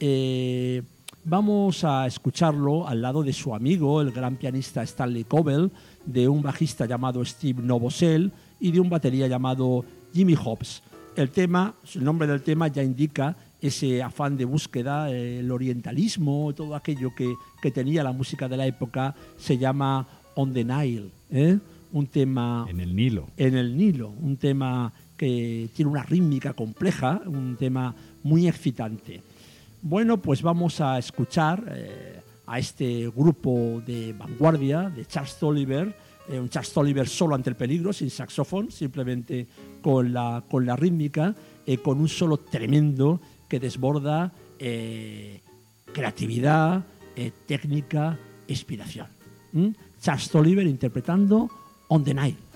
Eh, vamos a escucharlo al lado de su amigo, el gran pianista Stanley Cobell, de un bajista llamado Steve Novosel y de un batería llamado Jimmy Hobbs. El tema, el nombre del tema ya indica ese afán de búsqueda, el orientalismo, todo aquello que, que tenía la música de la época, se llama On the Nile, ¿eh? un tema... En el Nilo. En el Nilo, un tema que tiene una rítmica compleja, un tema muy excitante. Bueno, pues vamos a escuchar eh, a este grupo de vanguardia de Charles Tolliver, eh, un Charles Tolliver solo ante el peligro, sin saxofón, simplemente con la, con la rítmica, eh, con un solo tremendo que desborda eh, creatividad, eh, técnica, inspiración. ¿Mm? Interpretando On the Nile.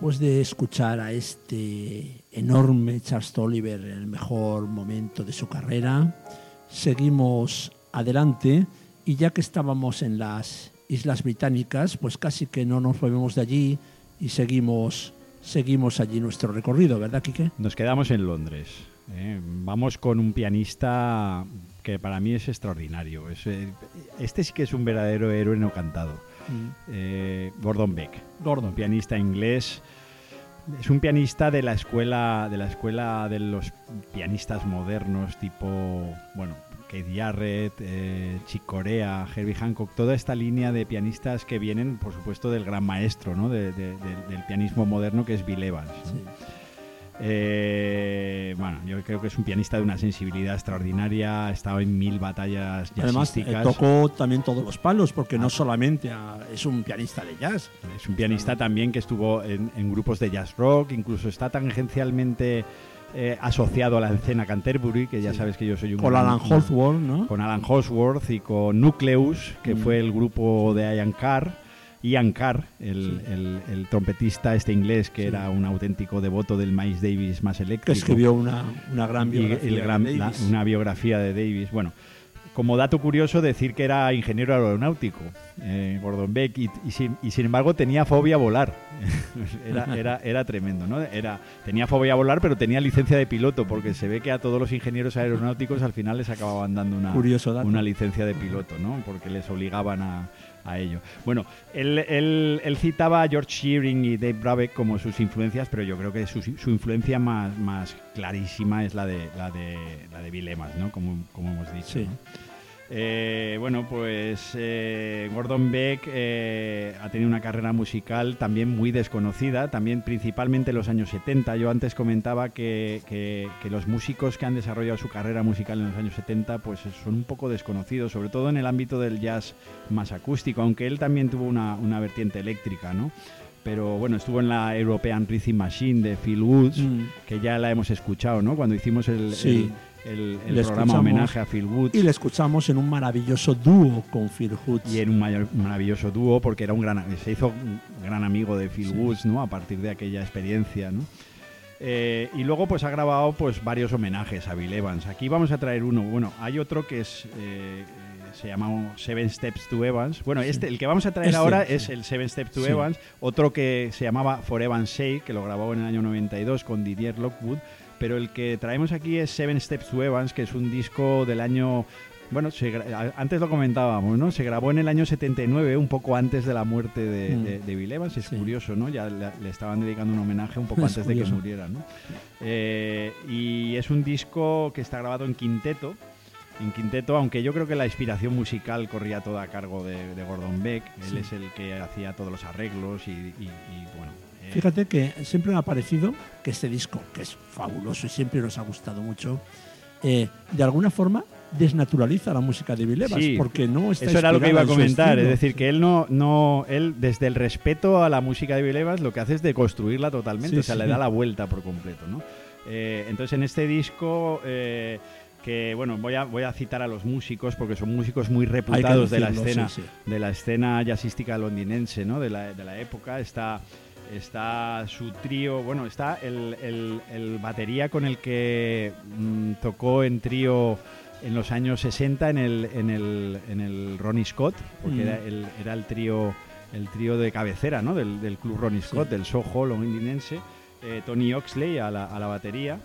Después de escuchar a este enorme Charles Oliver en el mejor momento de su carrera, seguimos adelante y ya que estábamos en las Islas Británicas, pues casi que no nos movemos de allí y seguimos, seguimos allí nuestro recorrido, ¿verdad, Quique? Nos quedamos en Londres. ¿eh? Vamos con un pianista que para mí es extraordinario. Eh, este sí que es un verdadero héroe no cantado. Mm. Eh, Gordon Beck, Gordon. pianista inglés. Es un pianista de la escuela de la escuela de los pianistas modernos, tipo, bueno, Keith Jarrett, eh, Chick Corea, Herbie Hancock, toda esta línea de pianistas que vienen, por supuesto, del gran maestro ¿no? de- de- de- del pianismo moderno que es Bill Evans. ¿no? Sí. Eh, bueno, yo creo que es un pianista de una sensibilidad extraordinaria, ha estado en mil batallas Además, eh, jazzísticas. tocó también todos los palos, porque Ah. no solamente ah, es un pianista de jazz. Es un pianista también que estuvo en, en grupos de jazz rock, incluso está tangencialmente eh, asociado a la escena Canterbury, que ya Sí. sabes que yo soy un Con gran- Alan Holdsworth, ¿no? con Alan Holdsworth y con Nucleus, que Mm. fue el grupo de Ian Carr. Ian Carr, el, Sí. el- el trompetista este inglés que Sí. era un auténtico devoto del Miles Davis más eléctrico. escribió una, una gran biografía. el de la- Davis. una biografía de Davis. Bueno, como dato curioso decir que era ingeniero aeronáutico, eh, Gordon Beck, y, y sin, y sin embargo tenía fobia a volar. era, era, era tremendo, ¿no? Era, tenía fobia a volar, pero tenía licencia de piloto, porque se ve que a todos los ingenieros aeronáuticos al final les acababan dando una, una licencia de piloto, ¿no? Porque les obligaban a, a ello. Bueno, él, él- él citaba a George Shearing y Dave Brubeck como sus influencias, pero yo creo que su, su influencia más, más clarísima es la de, la de, la de Bill Evans, ¿no? Como, como hemos dicho. Sí. ¿no? Eh, bueno, pues eh, Gordon Beck eh, ha tenido una carrera musical también muy desconocida, también principalmente en los años 70. Yo antes comentaba que, que- que los músicos que han desarrollado su carrera musical en los años 70 pues son un poco desconocidos, sobre todo en el ámbito del jazz más acústico, aunque él también tuvo una, una vertiente eléctrica, ¿no? Pero bueno, estuvo en la European Rhythm Machine de Phil Woods, Mm. que ya la hemos escuchado, ¿no? Cuando hicimos el, Sí. el- el- programa homenaje a Phil Woods. Y le escuchamos en un maravilloso dúo con Phil Hoods. Y en un maravilloso dúo porque era un gran, se hizo un gran amigo de Phil Sí. Woods, ¿no? A partir de aquella experiencia, ¿no? Eh, y luego pues ha grabado pues varios homenajes a Bill Evans. Aquí vamos a traer uno. Bueno, hay otro que es eh, se llama Seven Steps to Evans. Bueno, este el que vamos a traer Este, ahora sí. es el Seven Steps to. Evans. Otro que se llamaba For Evans Sake, que lo grabó en el año 92 con Didier Lockwood. Pero el que traemos aquí es Seven Steps to Evans, que es un disco del año bueno, se antes lo comentábamos, ¿no? Se grabó en el año 79, un poco antes de la muerte de, Mm. de- de Bill Evans. Es Sí. curioso, ¿no? Ya le, le estaban dedicando un homenaje un poco Es antes de que muriera, ¿no? Eh, y es un disco que está grabado en quinteto. En quinteto, aunque yo creo que la inspiración musical corría toda a cargo de, de Gordon Beck. Él Sí. es el que hacía todos los arreglos y, y- y, bueno. Fíjate que siempre me ha parecido que este disco, que es fabuloso y siempre nos ha gustado mucho, eh, de alguna forma desnaturaliza la música de Bill Evans, Sí, porque no está Eso era lo que iba a comentar, es decir, que él no, no, él desde el respeto a la música de Bill Evans lo que hace es deconstruirla totalmente, Sí, o sea, sí. le da la vuelta por completo, ¿no? Eh, entonces en este disco, eh, que bueno, voy a, voy a citar a los músicos porque son músicos muy reputados de la escena, sí, sí. de la escena jazzística londinense, ¿no? De la, de la época, está está su trío, bueno, está el, el- el batería con el que mm, tocó en trío en los años 60 en el, en el, en el Ronnie Scott, porque Mm. era, el, era el trío el trío de cabecera ¿no? del, del club Ronnie Scott, del Soho londinense, eh, Tony Oxley a la, a la batería,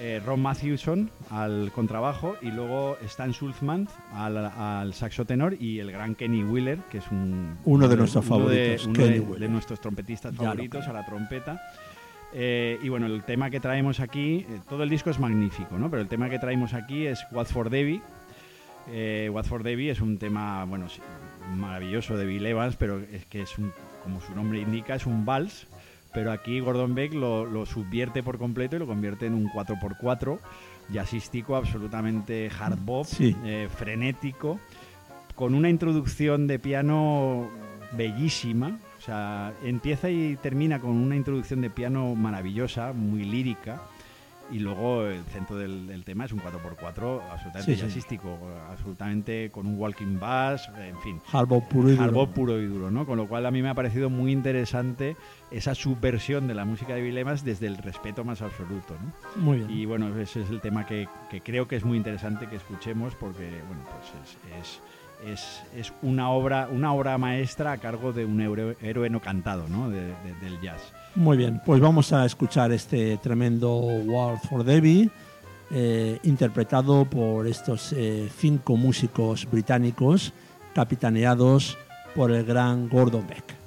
eh, Ron Matthewson al contrabajo y luego Stan Schultzman al, al saxo tenor y el gran Kenny Wheeler, que es un, Uno de nuestros uno de- favoritos, uno Kenny de- nuestros trompetistas Ya favoritos a la trompeta. Eh, y bueno, el tema que traemos aquí, eh, todo el disco es magnífico, ¿no? Pero el tema que traemos aquí es What for Debbie. What for Debbie es un tema, bueno, maravilloso de Bill Evans, pero es que es un, como su nombre indica, es un vals. Pero aquí Gordon Beck lo, lo subvierte por completo y lo convierte en un 4x4 jazzístico, absolutamente hard bop, Sí. eh, frenético, con una introducción de piano bellísima. O sea, empieza y termina con una introducción de piano maravillosa, muy lírica. Y luego el centro del, del tema es un 4x4 absolutamente Sí, sí. jazzístico, absolutamente con un walking bass, en fin. Hardball puro y duro. Hardball puro y duro, ¿no? Con lo cual a mí me ha parecido muy interesante esa subversión de la música de Bill Evans desde el respeto más absoluto, ¿no? Muy bien. Y bueno, ese es el tema que, que creo que es muy interesante que escuchemos porque, bueno, pues es, es, es, es una, obra, una obra maestra a cargo de un héroe, héroe no cantado, ¿no? De- de- del jazz. Muy bien, pues vamos a escuchar este tremendo World for Debbie, eh, interpretado por estos eh, cinco músicos británicos, capitaneados por el gran Gordon Beck.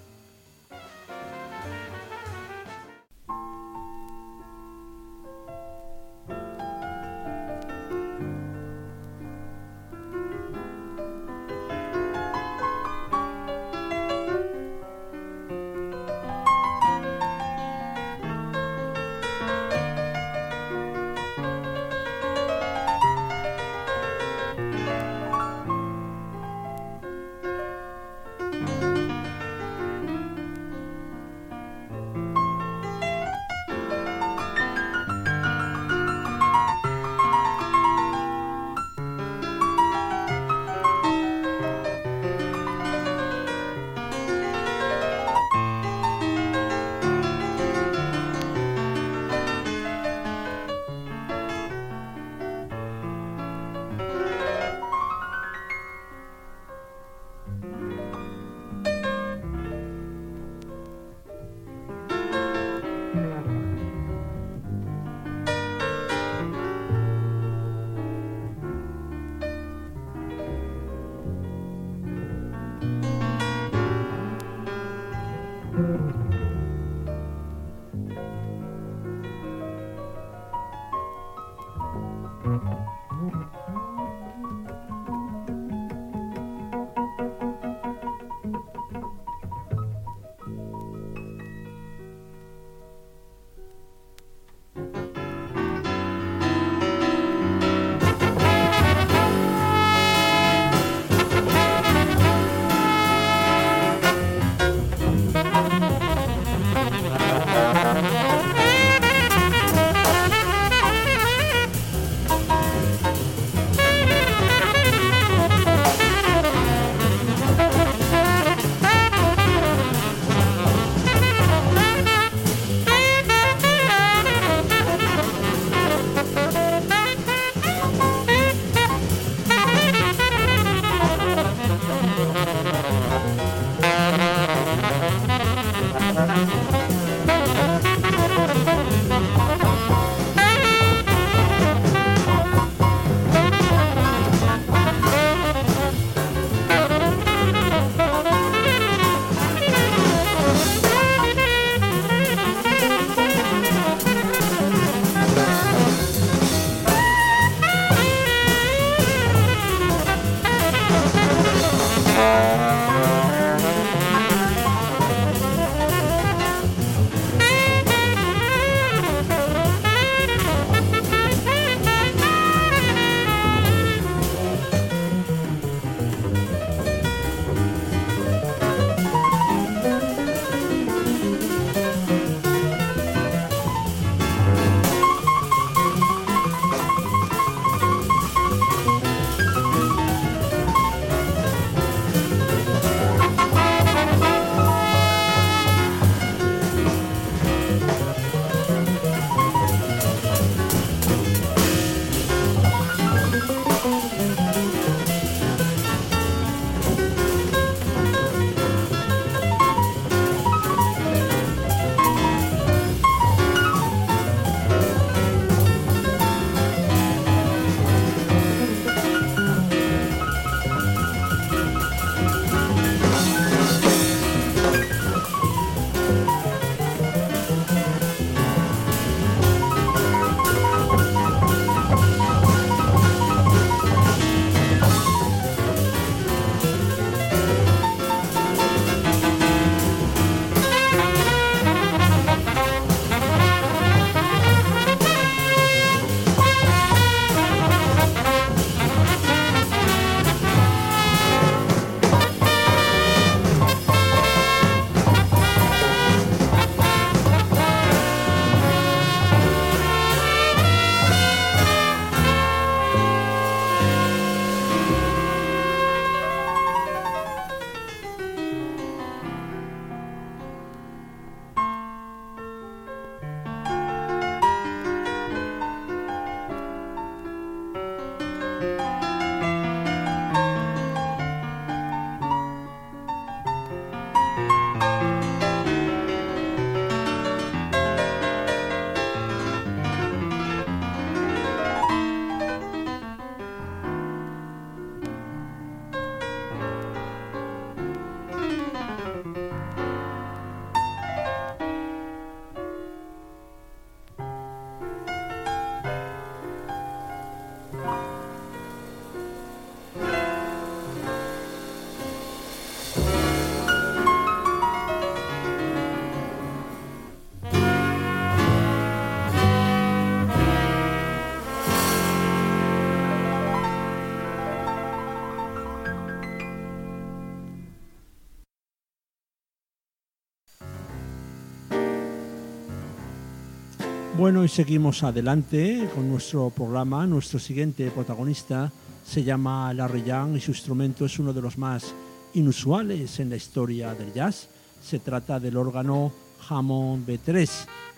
Bueno, y seguimos adelante con nuestro programa. Nuestro siguiente protagonista se llama Larry Young y su instrumento es uno de los más inusuales en la historia del jazz. Se trata del órgano Hammond B3,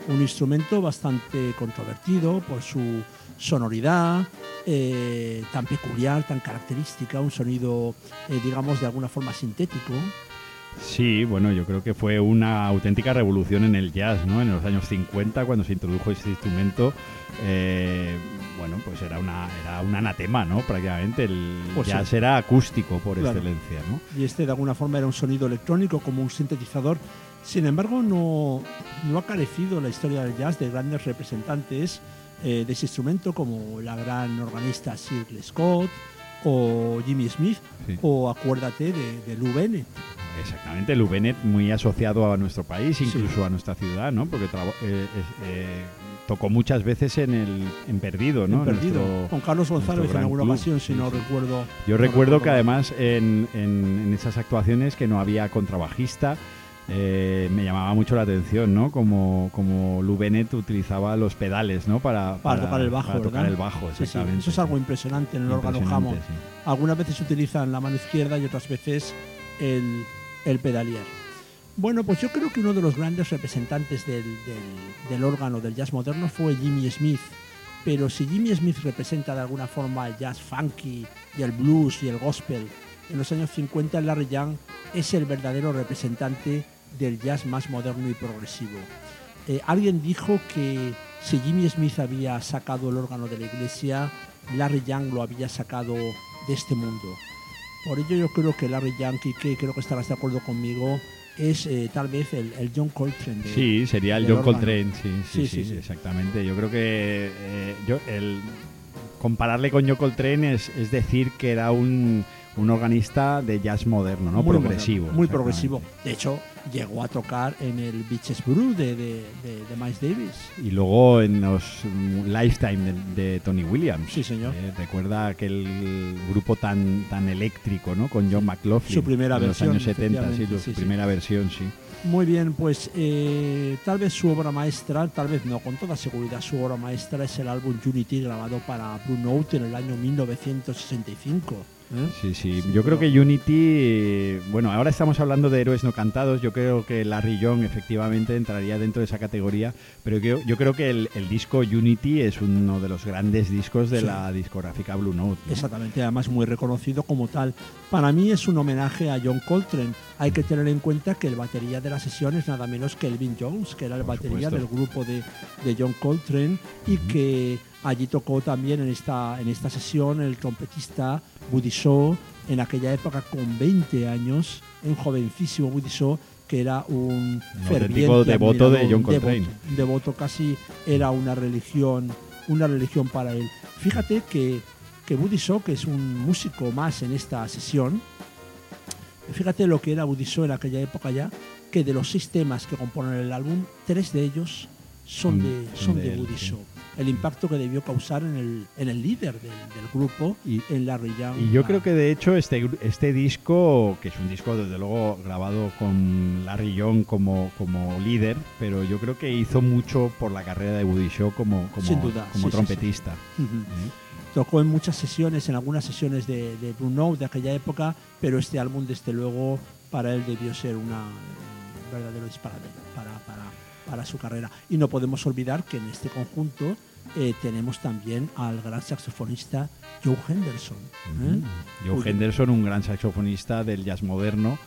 un instrumento bastante controvertido por su sonoridad eh, tan peculiar, tan característica, un sonido, eh, digamos, de alguna forma sintético. Sí, bueno, yo creo que fue una auténtica revolución en el jazz, ¿no? En los años 50, cuando se introdujo este instrumento, eh, bueno, pues era una era un anatema, ¿no? Prácticamente el Pues jazz sí. era acústico por Claro. excelencia, ¿no? Y este de alguna forma era un sonido electrónico como un sintetizador. Sin embargo, no, no ha carecido la historia del jazz de grandes representantes eh, de ese instrumento como la gran organista Sir Scott o Jimmy Smith Sí. o acuérdate de, de Lou Bennett. Exactamente, Lou Bennett muy asociado a nuestro país, Sí. incluso a nuestra ciudad, ¿no? Porque eh, eh, tocó muchas veces en el en Perdido, ¿no? en perdido. Nuestro- con Carlos González en alguna club. ocasión, si Sí, no sí. recuerdo. Yo no recuerdo que además en, en- en esas actuaciones que no había contrabajista, eh, me llamaba mucho la atención, ¿no? Como, como Lou Bennett utilizaba los pedales, ¿no? Para, Para tocar el bajo, para tocar ¿verdad? el bajo, Sí. Eso es algo impresionante en el órgano Hammond. sí. Algunas veces se utiliza en la mano izquierda y otras veces el, el pedalier. Bueno, pues yo creo que uno de los grandes representantes del, del- del órgano del jazz moderno fue Jimmy Smith. Pero si Jimmy Smith representa de alguna forma el jazz funky y el blues y el gospel, en los años 50 Larry Young es el verdadero representante del jazz más moderno y progresivo. Eh, alguien dijo que si Jimmy Smith había sacado el órgano de la iglesia, Larry Young lo había sacado de este mundo. Por ello yo creo que Larry Young, y que creo que estarás de acuerdo conmigo, es eh, tal vez el, el John Coltrane. de- Sí, sería el John órgano. Coltrane, sí sí, Sí, sí, sí, sí. exactamente. Yo creo que eh, yo, el, compararle con John Coltrane es, es decir que era un, un organista de jazz moderno, ¿no? Muy progresivo. moderno, muy progresivo. De hecho, llegó a tocar en el Beaches Brew de, de, de- de Miles Davis. Y luego en los Lifetime de, Tony Williams. Sí, señor. Eh, recuerda aquel grupo tan, tan eléctrico, ¿no? Con John McLaughlin. Su primera en versión, los años 70, sí, su sí, sí. primera versión, sí. Muy bien, pues eh, tal vez su obra maestra, tal vez no, con toda seguridad su obra maestra es el álbum Unity grabado para Blue Note en el año 1965. ¿Eh? Sí, sí. Sí, Yo creo que Unity, bueno, ahora estamos hablando de héroes no cantados. Yo creo que Larry Young efectivamente entraría dentro de esa categoría, pero yo, yo creo que el, el disco Unity es uno de los grandes discos de Sí. la discográfica Blue Note. ¿no? Exactamente, además muy reconocido como tal. Para mí es un homenaje a John Coltrane. Hay que tener en cuenta que el batería de la sesión es nada menos que Elvin Jones, que era el Por batería supuesto. del grupo de, de John Coltrane y que allí tocó también en esta, en esta sesión el trompetista Buddy Shaw, en aquella época con 20 años, un jovencísimo Buddy Shaw que era un, ferviente devoto de John Coltrane. devoto, un devoto casi era una religión, una religión para él. Fíjate que, que Shaw, que es un músico más en esta sesión, fíjate lo que era Buddy Shaw en aquella época ya, que de los seis temas que componen el álbum, tres de ellos son de, Son de. Shaw. El impacto que debió causar en el, en el líder del, del grupo, Y- en Larry Young. Y yo creo que de hecho este, este disco, que es un disco desde luego grabado con Larry Young como, como líder, pero yo creo que hizo mucho por la carrera de Woody Shaw como, como, Sin duda, como sí, sí, trompetista. Ujú. ¿eh? Tocó en muchas sesiones, en algunas sesiones de, de Blue Note de aquella época, pero este álbum, desde luego, para él debió ser una, un verdadero disparadero para, para, para su carrera. Y no podemos olvidar que en este conjunto eh, tenemos también al gran saxofonista Joe Henderson. ¿eh? Joe Uy. Henderson, un gran saxofonista del jazz moderno,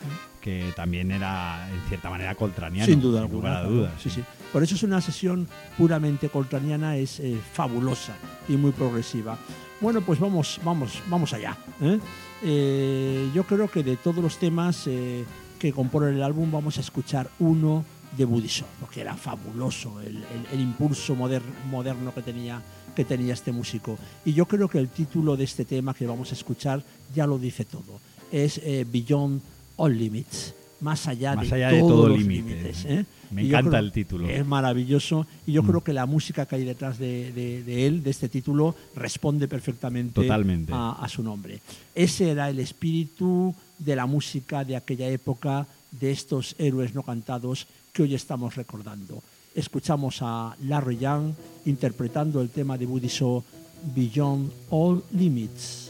que también era en cierta manera coltraniano. Sin duda sin lugar alguna. a claro. dudas. Sí, sí. Por eso es una sesión puramente coltraniana, es eh, fabulosa y muy progresiva. Bueno, pues vamos, vamos, vamos allá. ¿eh? Eh, yo creo que de todos los temas eh, que componen el álbum vamos a escuchar uno de Buddy Shaw, porque era fabuloso el, el- el impulso moder- moderno que tenía, que tenía este músico. Y yo creo que el título de este tema que vamos a escuchar ya lo dice todo. Es eh, Beyond All Limits, más allá, Más de, allá de todos todo los límite. límites. ¿eh? Me Y encanta el título. Es maravilloso y yo Mm. creo que la música que hay detrás de, de- de él, de este título, responde perfectamente Totalmente. A, a su nombre. Ese era el espíritu de la música de aquella época, de estos héroes no cantados que hoy estamos recordando. escuchamos a Larry Young interpretando el tema de Shaw Beyond All Limits.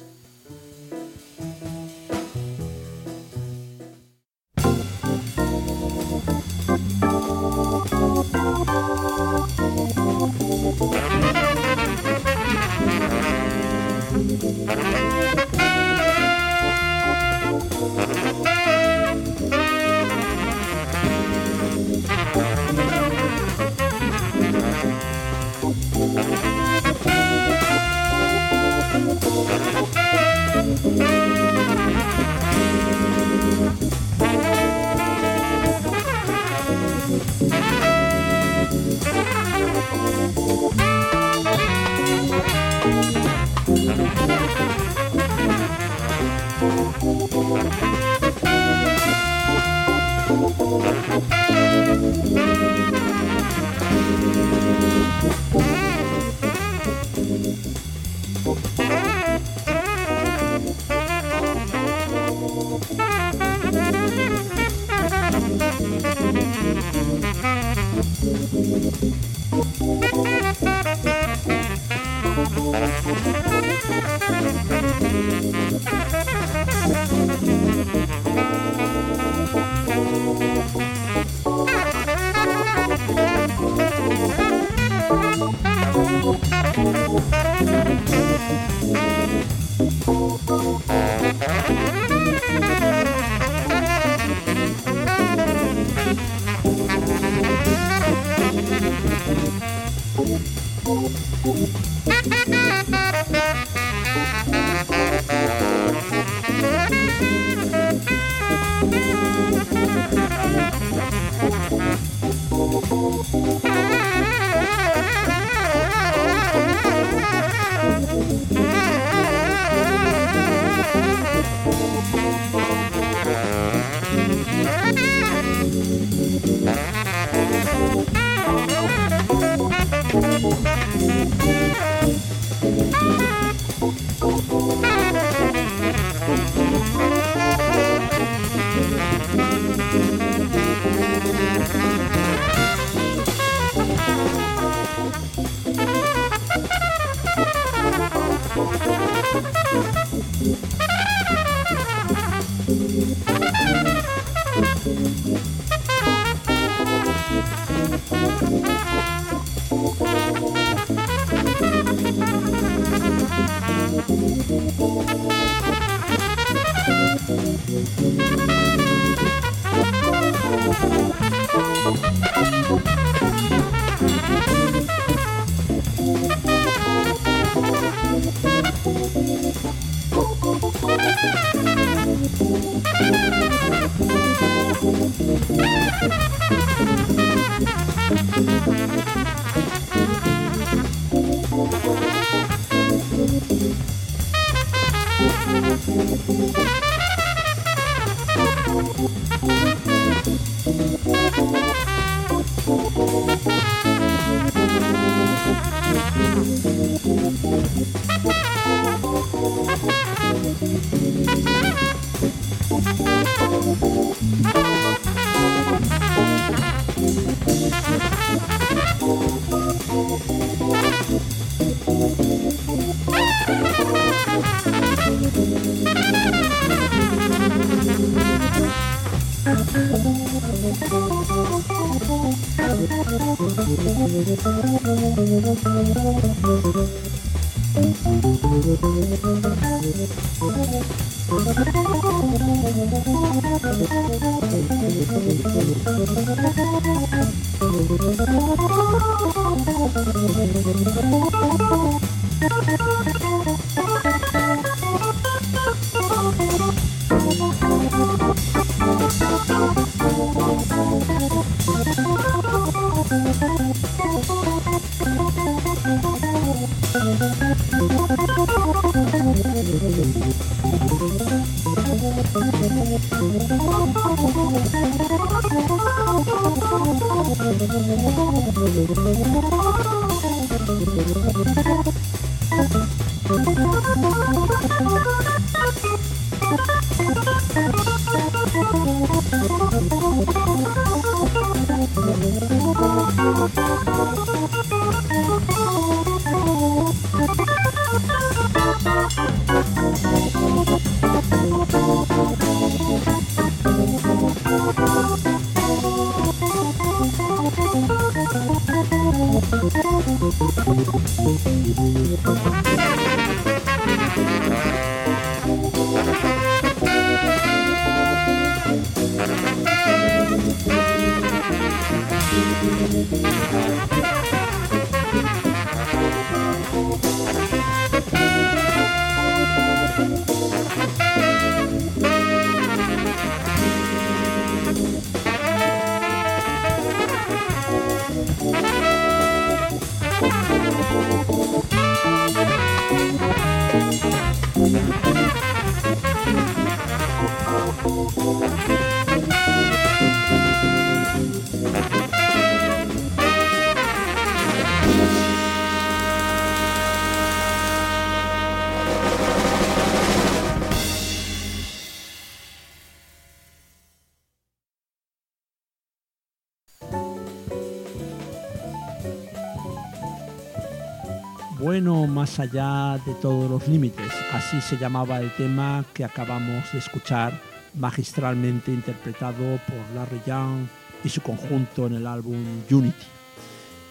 Bueno, más allá de todos los límites, así se llamaba el tema que acabamos de escuchar, magistralmente interpretado por Larry Young y su conjunto en el álbum Unity.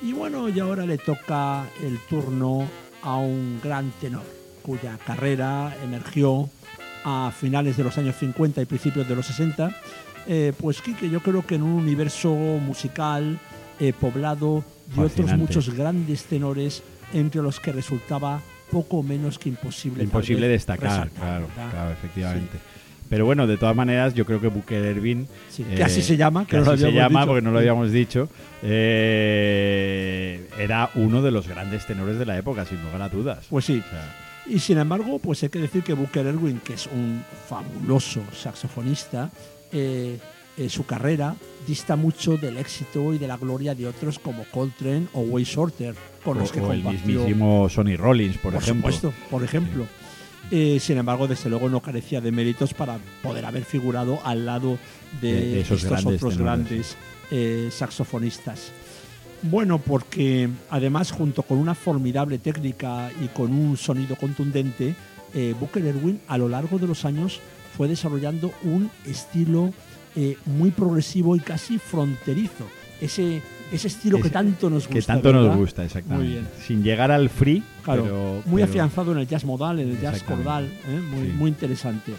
Y bueno, y ahora le toca el turno a un gran tenor, cuya carrera emergió a finales de los años 50 y principios de los 60. Eh, pues Quique, yo creo que en un universo musical eh, poblado de otros Fascinante. muchos grandes tenores entre los que resultaba poco menos que imposible. Imposible destacar, resaltar, claro, ¿verdad? claro, efectivamente. Pero bueno, de todas maneras, yo creo que Booker Ervin. Sí, que así se llama, que que no lo así se llama, dicho. porque no lo habíamos dicho. eh, era uno de los grandes tenores de la época, sin lugar a dudas. Pues sí. O sea, Y sin embargo, pues hay que decir que Booker Erwin, que es un fabuloso saxofonista, eh, eh, su carrera dista mucho del éxito y de la gloria de otros como Coltrane o Way Shorter, con los que o, o el compartió. mismísimo Sonny Rollins, por, por ejemplo. supuesto, por ejemplo. Eh, sin embargo, desde luego no carecía de méritos para poder haber figurado al lado de, De- de esos estos grandes otros tenores. grandes eh, saxofonistas. Bueno, porque además junto con una formidable técnica y con un sonido contundente, eh, Booker Erwin a lo largo de los años fue desarrollando un estilo eh, muy progresivo y casi fronterizo. Ese, ese estilo que Ese- tanto nos gusta. Que tanto ¿verdad? nos gusta, exactamente. Muy bien. Sin llegar al free, Claro, pero, muy pero- afianzado en el jazz modal, en el jazz cordal, ¿eh? muy, Sí. muy interesante.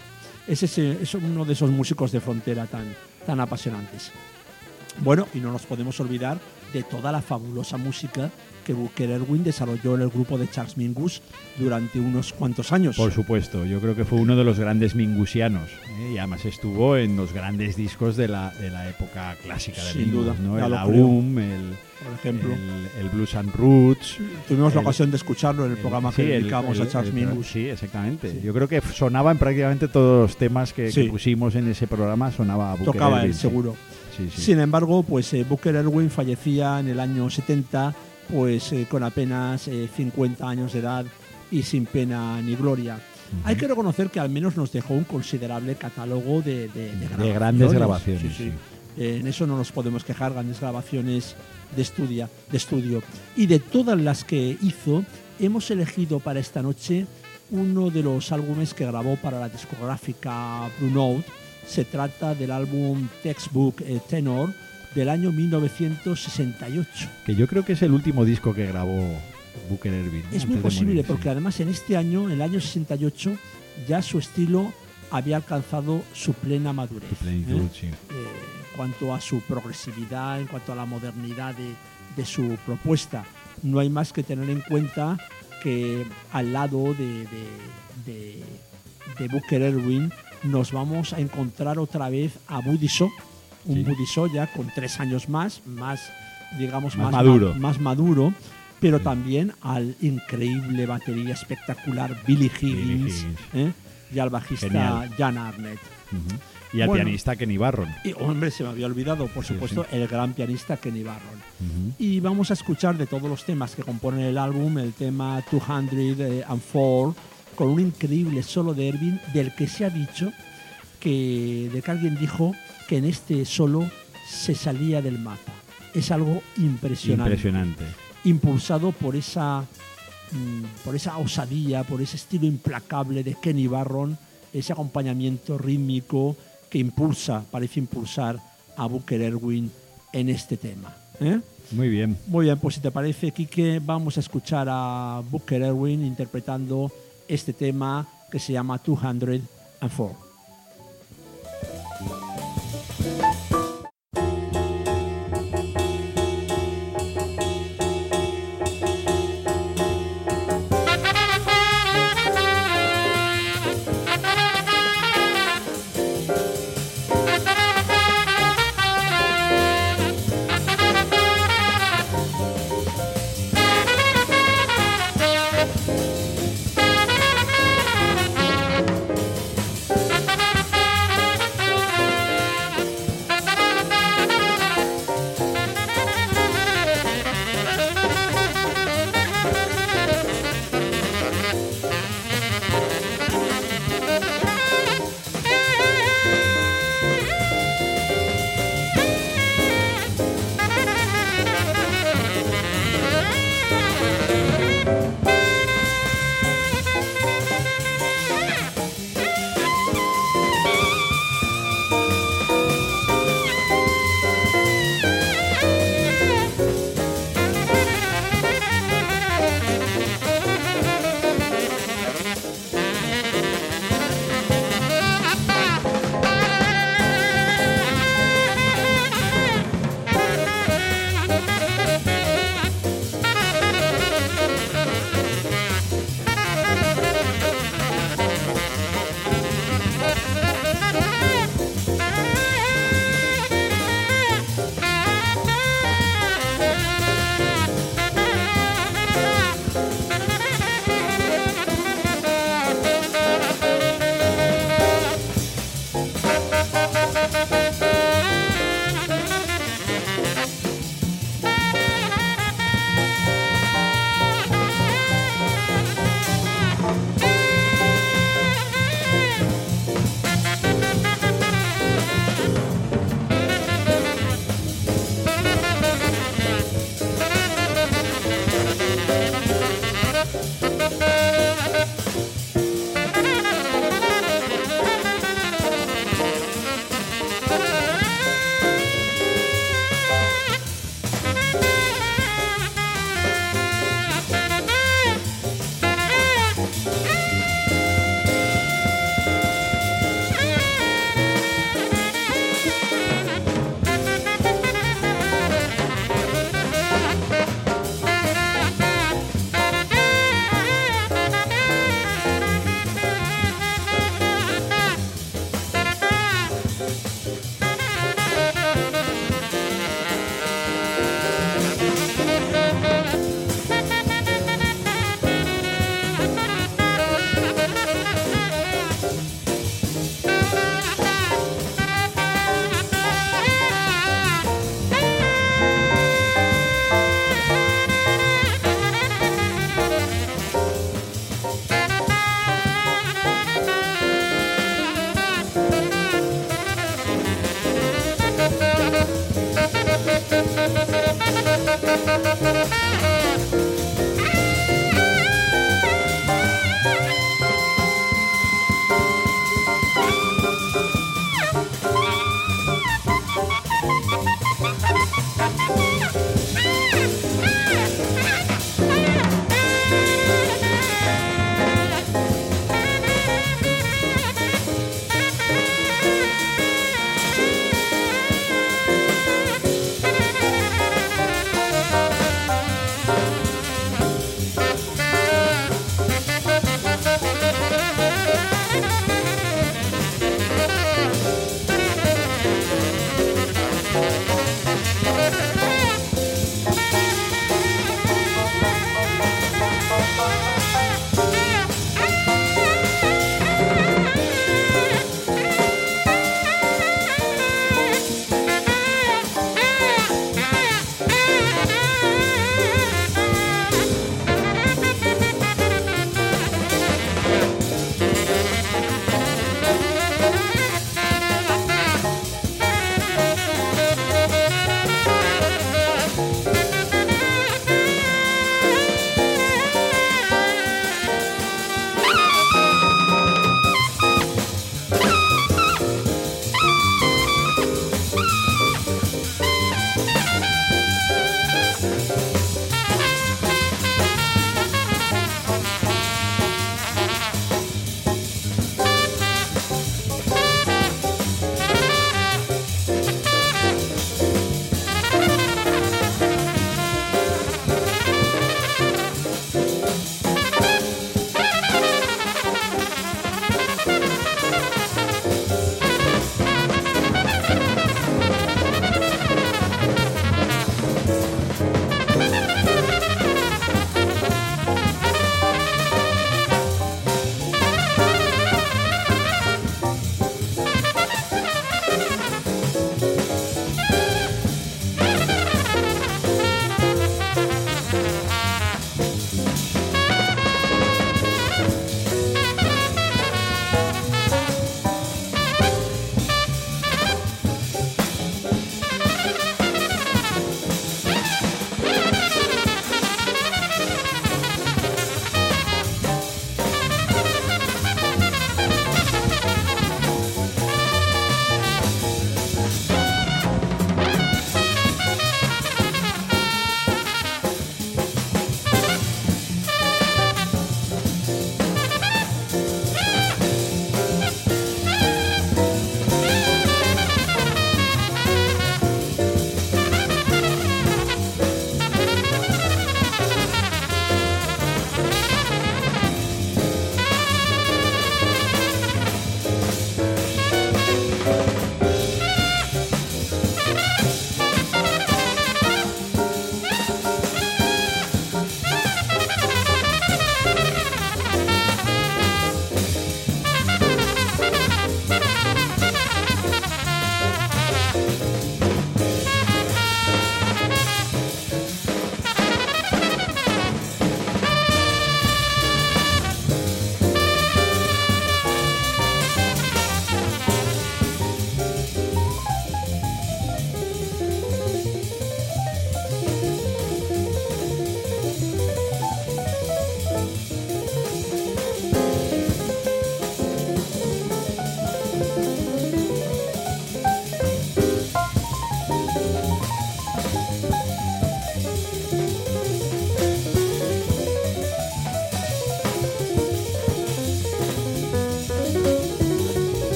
Es, ese- es uno de esos músicos de frontera tan, tan apasionantes. Bueno, y no nos podemos olvidar de toda la fabulosa música que Booker Erwin desarrolló en el grupo de Charles Mingus durante unos cuantos años. Por supuesto, yo creo que fue uno de los grandes mingusianos ¿eh? y además estuvo en los grandes discos de la, de la época clásica de Sin Mingus, duda, ¿no? El. Aum, el, por ejemplo, el, el Blues and Roots. tuvimos la el- ocasión de escucharlo en el el- programa sí, que dedicamos a Charles Mingus. Sí, exactamente. Sí. Yo creo que sonaba en prácticamente todos los temas que, que Sí. pusimos en ese programa, sonaba Booker Tocaba Ervin, él, seguro. Sin embargo, pues eh, Booker Erwin fallecía en el año 70, pues eh, con apenas eh, 50 años de edad y sin pena ni gloria. Hay que reconocer que al menos nos dejó un considerable catálogo de, de- de De grandes grabaciones, Sí, sí. sí. Eh, en eso no nos podemos quejar, grandes grabaciones de, estudia, de estudio. Y de todas las que hizo, hemos elegido para esta noche uno de los álbumes que grabó para la discográfica Blue Note. Se trata del álbum Textbook eh, Tenor del año 1968. Que yo creo que es el último disco que grabó Booker Ervin. Es muy posible morir, sí. porque además en este año, en el año 68, ya su estilo había alcanzado su plena madurez. Su plenitud, ¿eh? sí. eh, en cuanto a su progresividad, en cuanto a la modernidad de, de su propuesta. No hay más que tener en cuenta que al lado de, de, de- de Booker Erwin nos vamos a encontrar otra vez a Buddy Shaw, un Sí. Buddy Shaw ya con tres años más, más digamos Más más, maduro. ma- más maduro, pero Sí. también al increíble batería espectacular Billy Higgins, Higgins. ¿eh? y al bajista Genial. Jan Arnett. Y al Bueno. pianista Kenny Barron. Y hombre, se me había olvidado, por Sí, supuesto, sí. el gran pianista Kenny Barron. Y vamos a escuchar de todos los temas que componen el álbum, el tema 204, con un increíble solo de Erwin, del que se ha dicho que, de que alguien dijo que en este solo se salía del mapa. es algo impresionante. Impresionante. Impulsado por esa, mm, por esa osadía, por ese estilo implacable de Kenny Barron, ese acompañamiento rítmico que impulsa, parece impulsar a Booker Erwin en este tema. ¿eh? Muy bien. Muy bien, pues si te parece, Quique, vamos a escuchar a Booker Erwin interpretando este tema que se llama 204.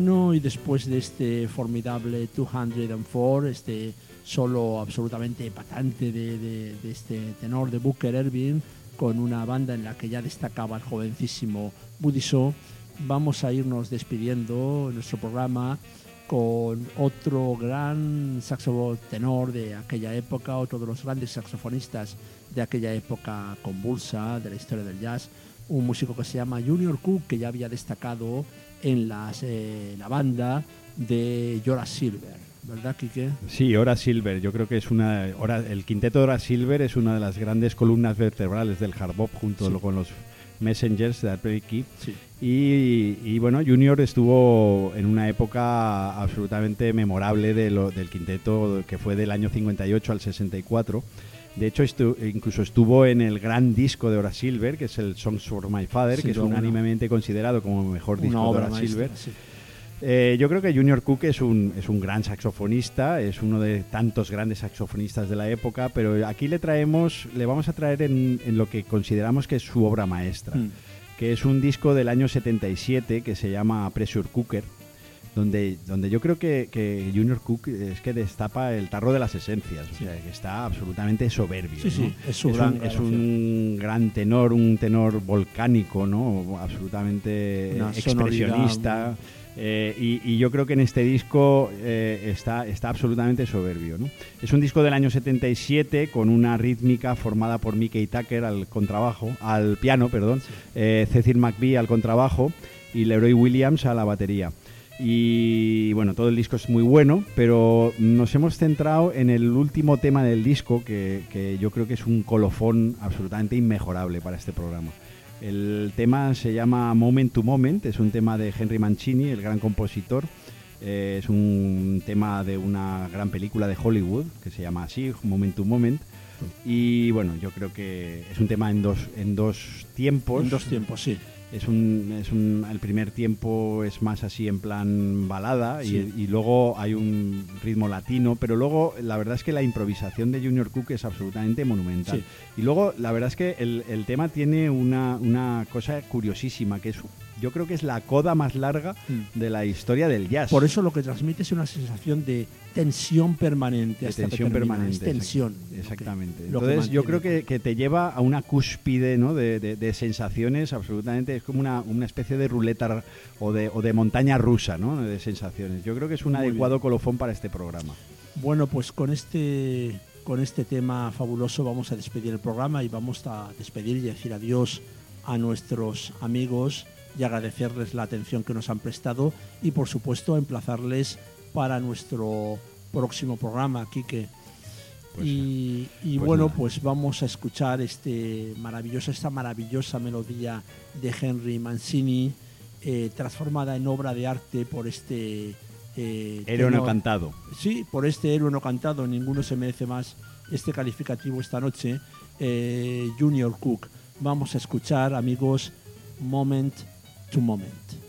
Bueno, y después de este formidable 204, este solo absolutamente patante de, de- de este tenor de Booker Erving, con una banda en la que ya destacaba el jovencísimo Buddy Shaw, vamos a irnos despidiendo en nuestro programa con otro gran saxofón tenor de aquella época, otro de los grandes saxofonistas de aquella época convulsa de la historia del jazz, un músico que se llama Junior Cook, que ya había destacado en las, eh, la banda de Jora Silver, ¿verdad, Quique? Sí, Hora Silver, yo creo que es una. Hora- el quinteto de Hora Silver es una de las grandes columnas vertebrales del hard bop junto Sí. con los Messengers de Arpery Key. Sí. Y, y, bueno, Junior estuvo en una época absolutamente memorable de lo- del quinteto que fue del año 58 al 64. De hecho, estu- incluso estuvo en el gran disco de Hora Silver, que es el Songs for My Father, que es unánimemente considerado como el mejor disco Una de obra Hora Silver. sí. Eh, yo creo que Junior Cook es un, es un gran saxofonista, es uno de tantos grandes saxofonistas de la época, pero aquí le traemos, le vamos a traer en, en lo que consideramos que es su obra maestra, Mm. que es un disco del año 77 que se llama Pressure Cooker, donde, donde yo creo que, que Junior Cook es que destapa el tarro de las esencias, o sea, que está absolutamente soberbio. Sí, sí, es su gran un, es un gran tenor, un tenor volcánico, ¿no? Absolutamente Una sonoridad expresionista. eh, y, y yo creo que en este disco eh, está, está absolutamente soberbio. ¿no? Es un disco del año 77 con una rítmica formada por Mickey Tucker al contrabajo, al piano, perdón, eh, Cecil McVie al contrabajo y Leroy Williams a la batería. Y bueno, todo el disco es muy bueno, pero nos hemos centrado en el último tema del disco, que, que yo creo que es un colofón absolutamente inmejorable para este programa. El tema se llama Moment to Moment, es un tema de Henry Mancini, el gran compositor. Eh, es un tema de una gran película de Hollywood que se llama así, Moment to Moment. Y bueno, yo creo que es un tema en dos, en dos tiempos. En dos tiempos, sí. Es un, es un, el primer tiempo es más así en plan balada Sí. y, y luego hay un ritmo latino, pero luego la verdad es que la improvisación de Junior Cook es absolutamente monumental. Sí. Y luego la verdad es que el, el tema tiene una, una cosa curiosísima, que es yo creo que es la coda más larga Mm. de la historia del jazz. Por eso lo que transmite es una sensación de tensión permanente. de hasta tensión permanente. Es tensión. Exactamente. que Entonces yo creo que, que te lleva a una cúspide ¿no? de, de- de sensaciones absolutamente, es como una, una especie de ruleta o de, o de montaña rusa ¿no? de sensaciones. Yo creo que es un Muy adecuado bien. colofón para este programa. Bueno, pues con este, con este tema fabuloso vamos a despedir el programa y vamos a despedir y decir adiós a nuestros amigos y agradecerles la atención que nos han prestado y por supuesto emplazarles para nuestro próximo programa, Quique. Pues, y y pues bueno, nada. pues vamos a escuchar este maravilloso, esta maravillosa melodía de Henry Mancini, eh, transformada en obra de arte por este eh, Héroe no cantado. Sí, por este héroe no cantado, ninguno se merece más este calificativo esta noche. eh, Junior Cook. Vamos a escuchar, amigos, Moment to Moment.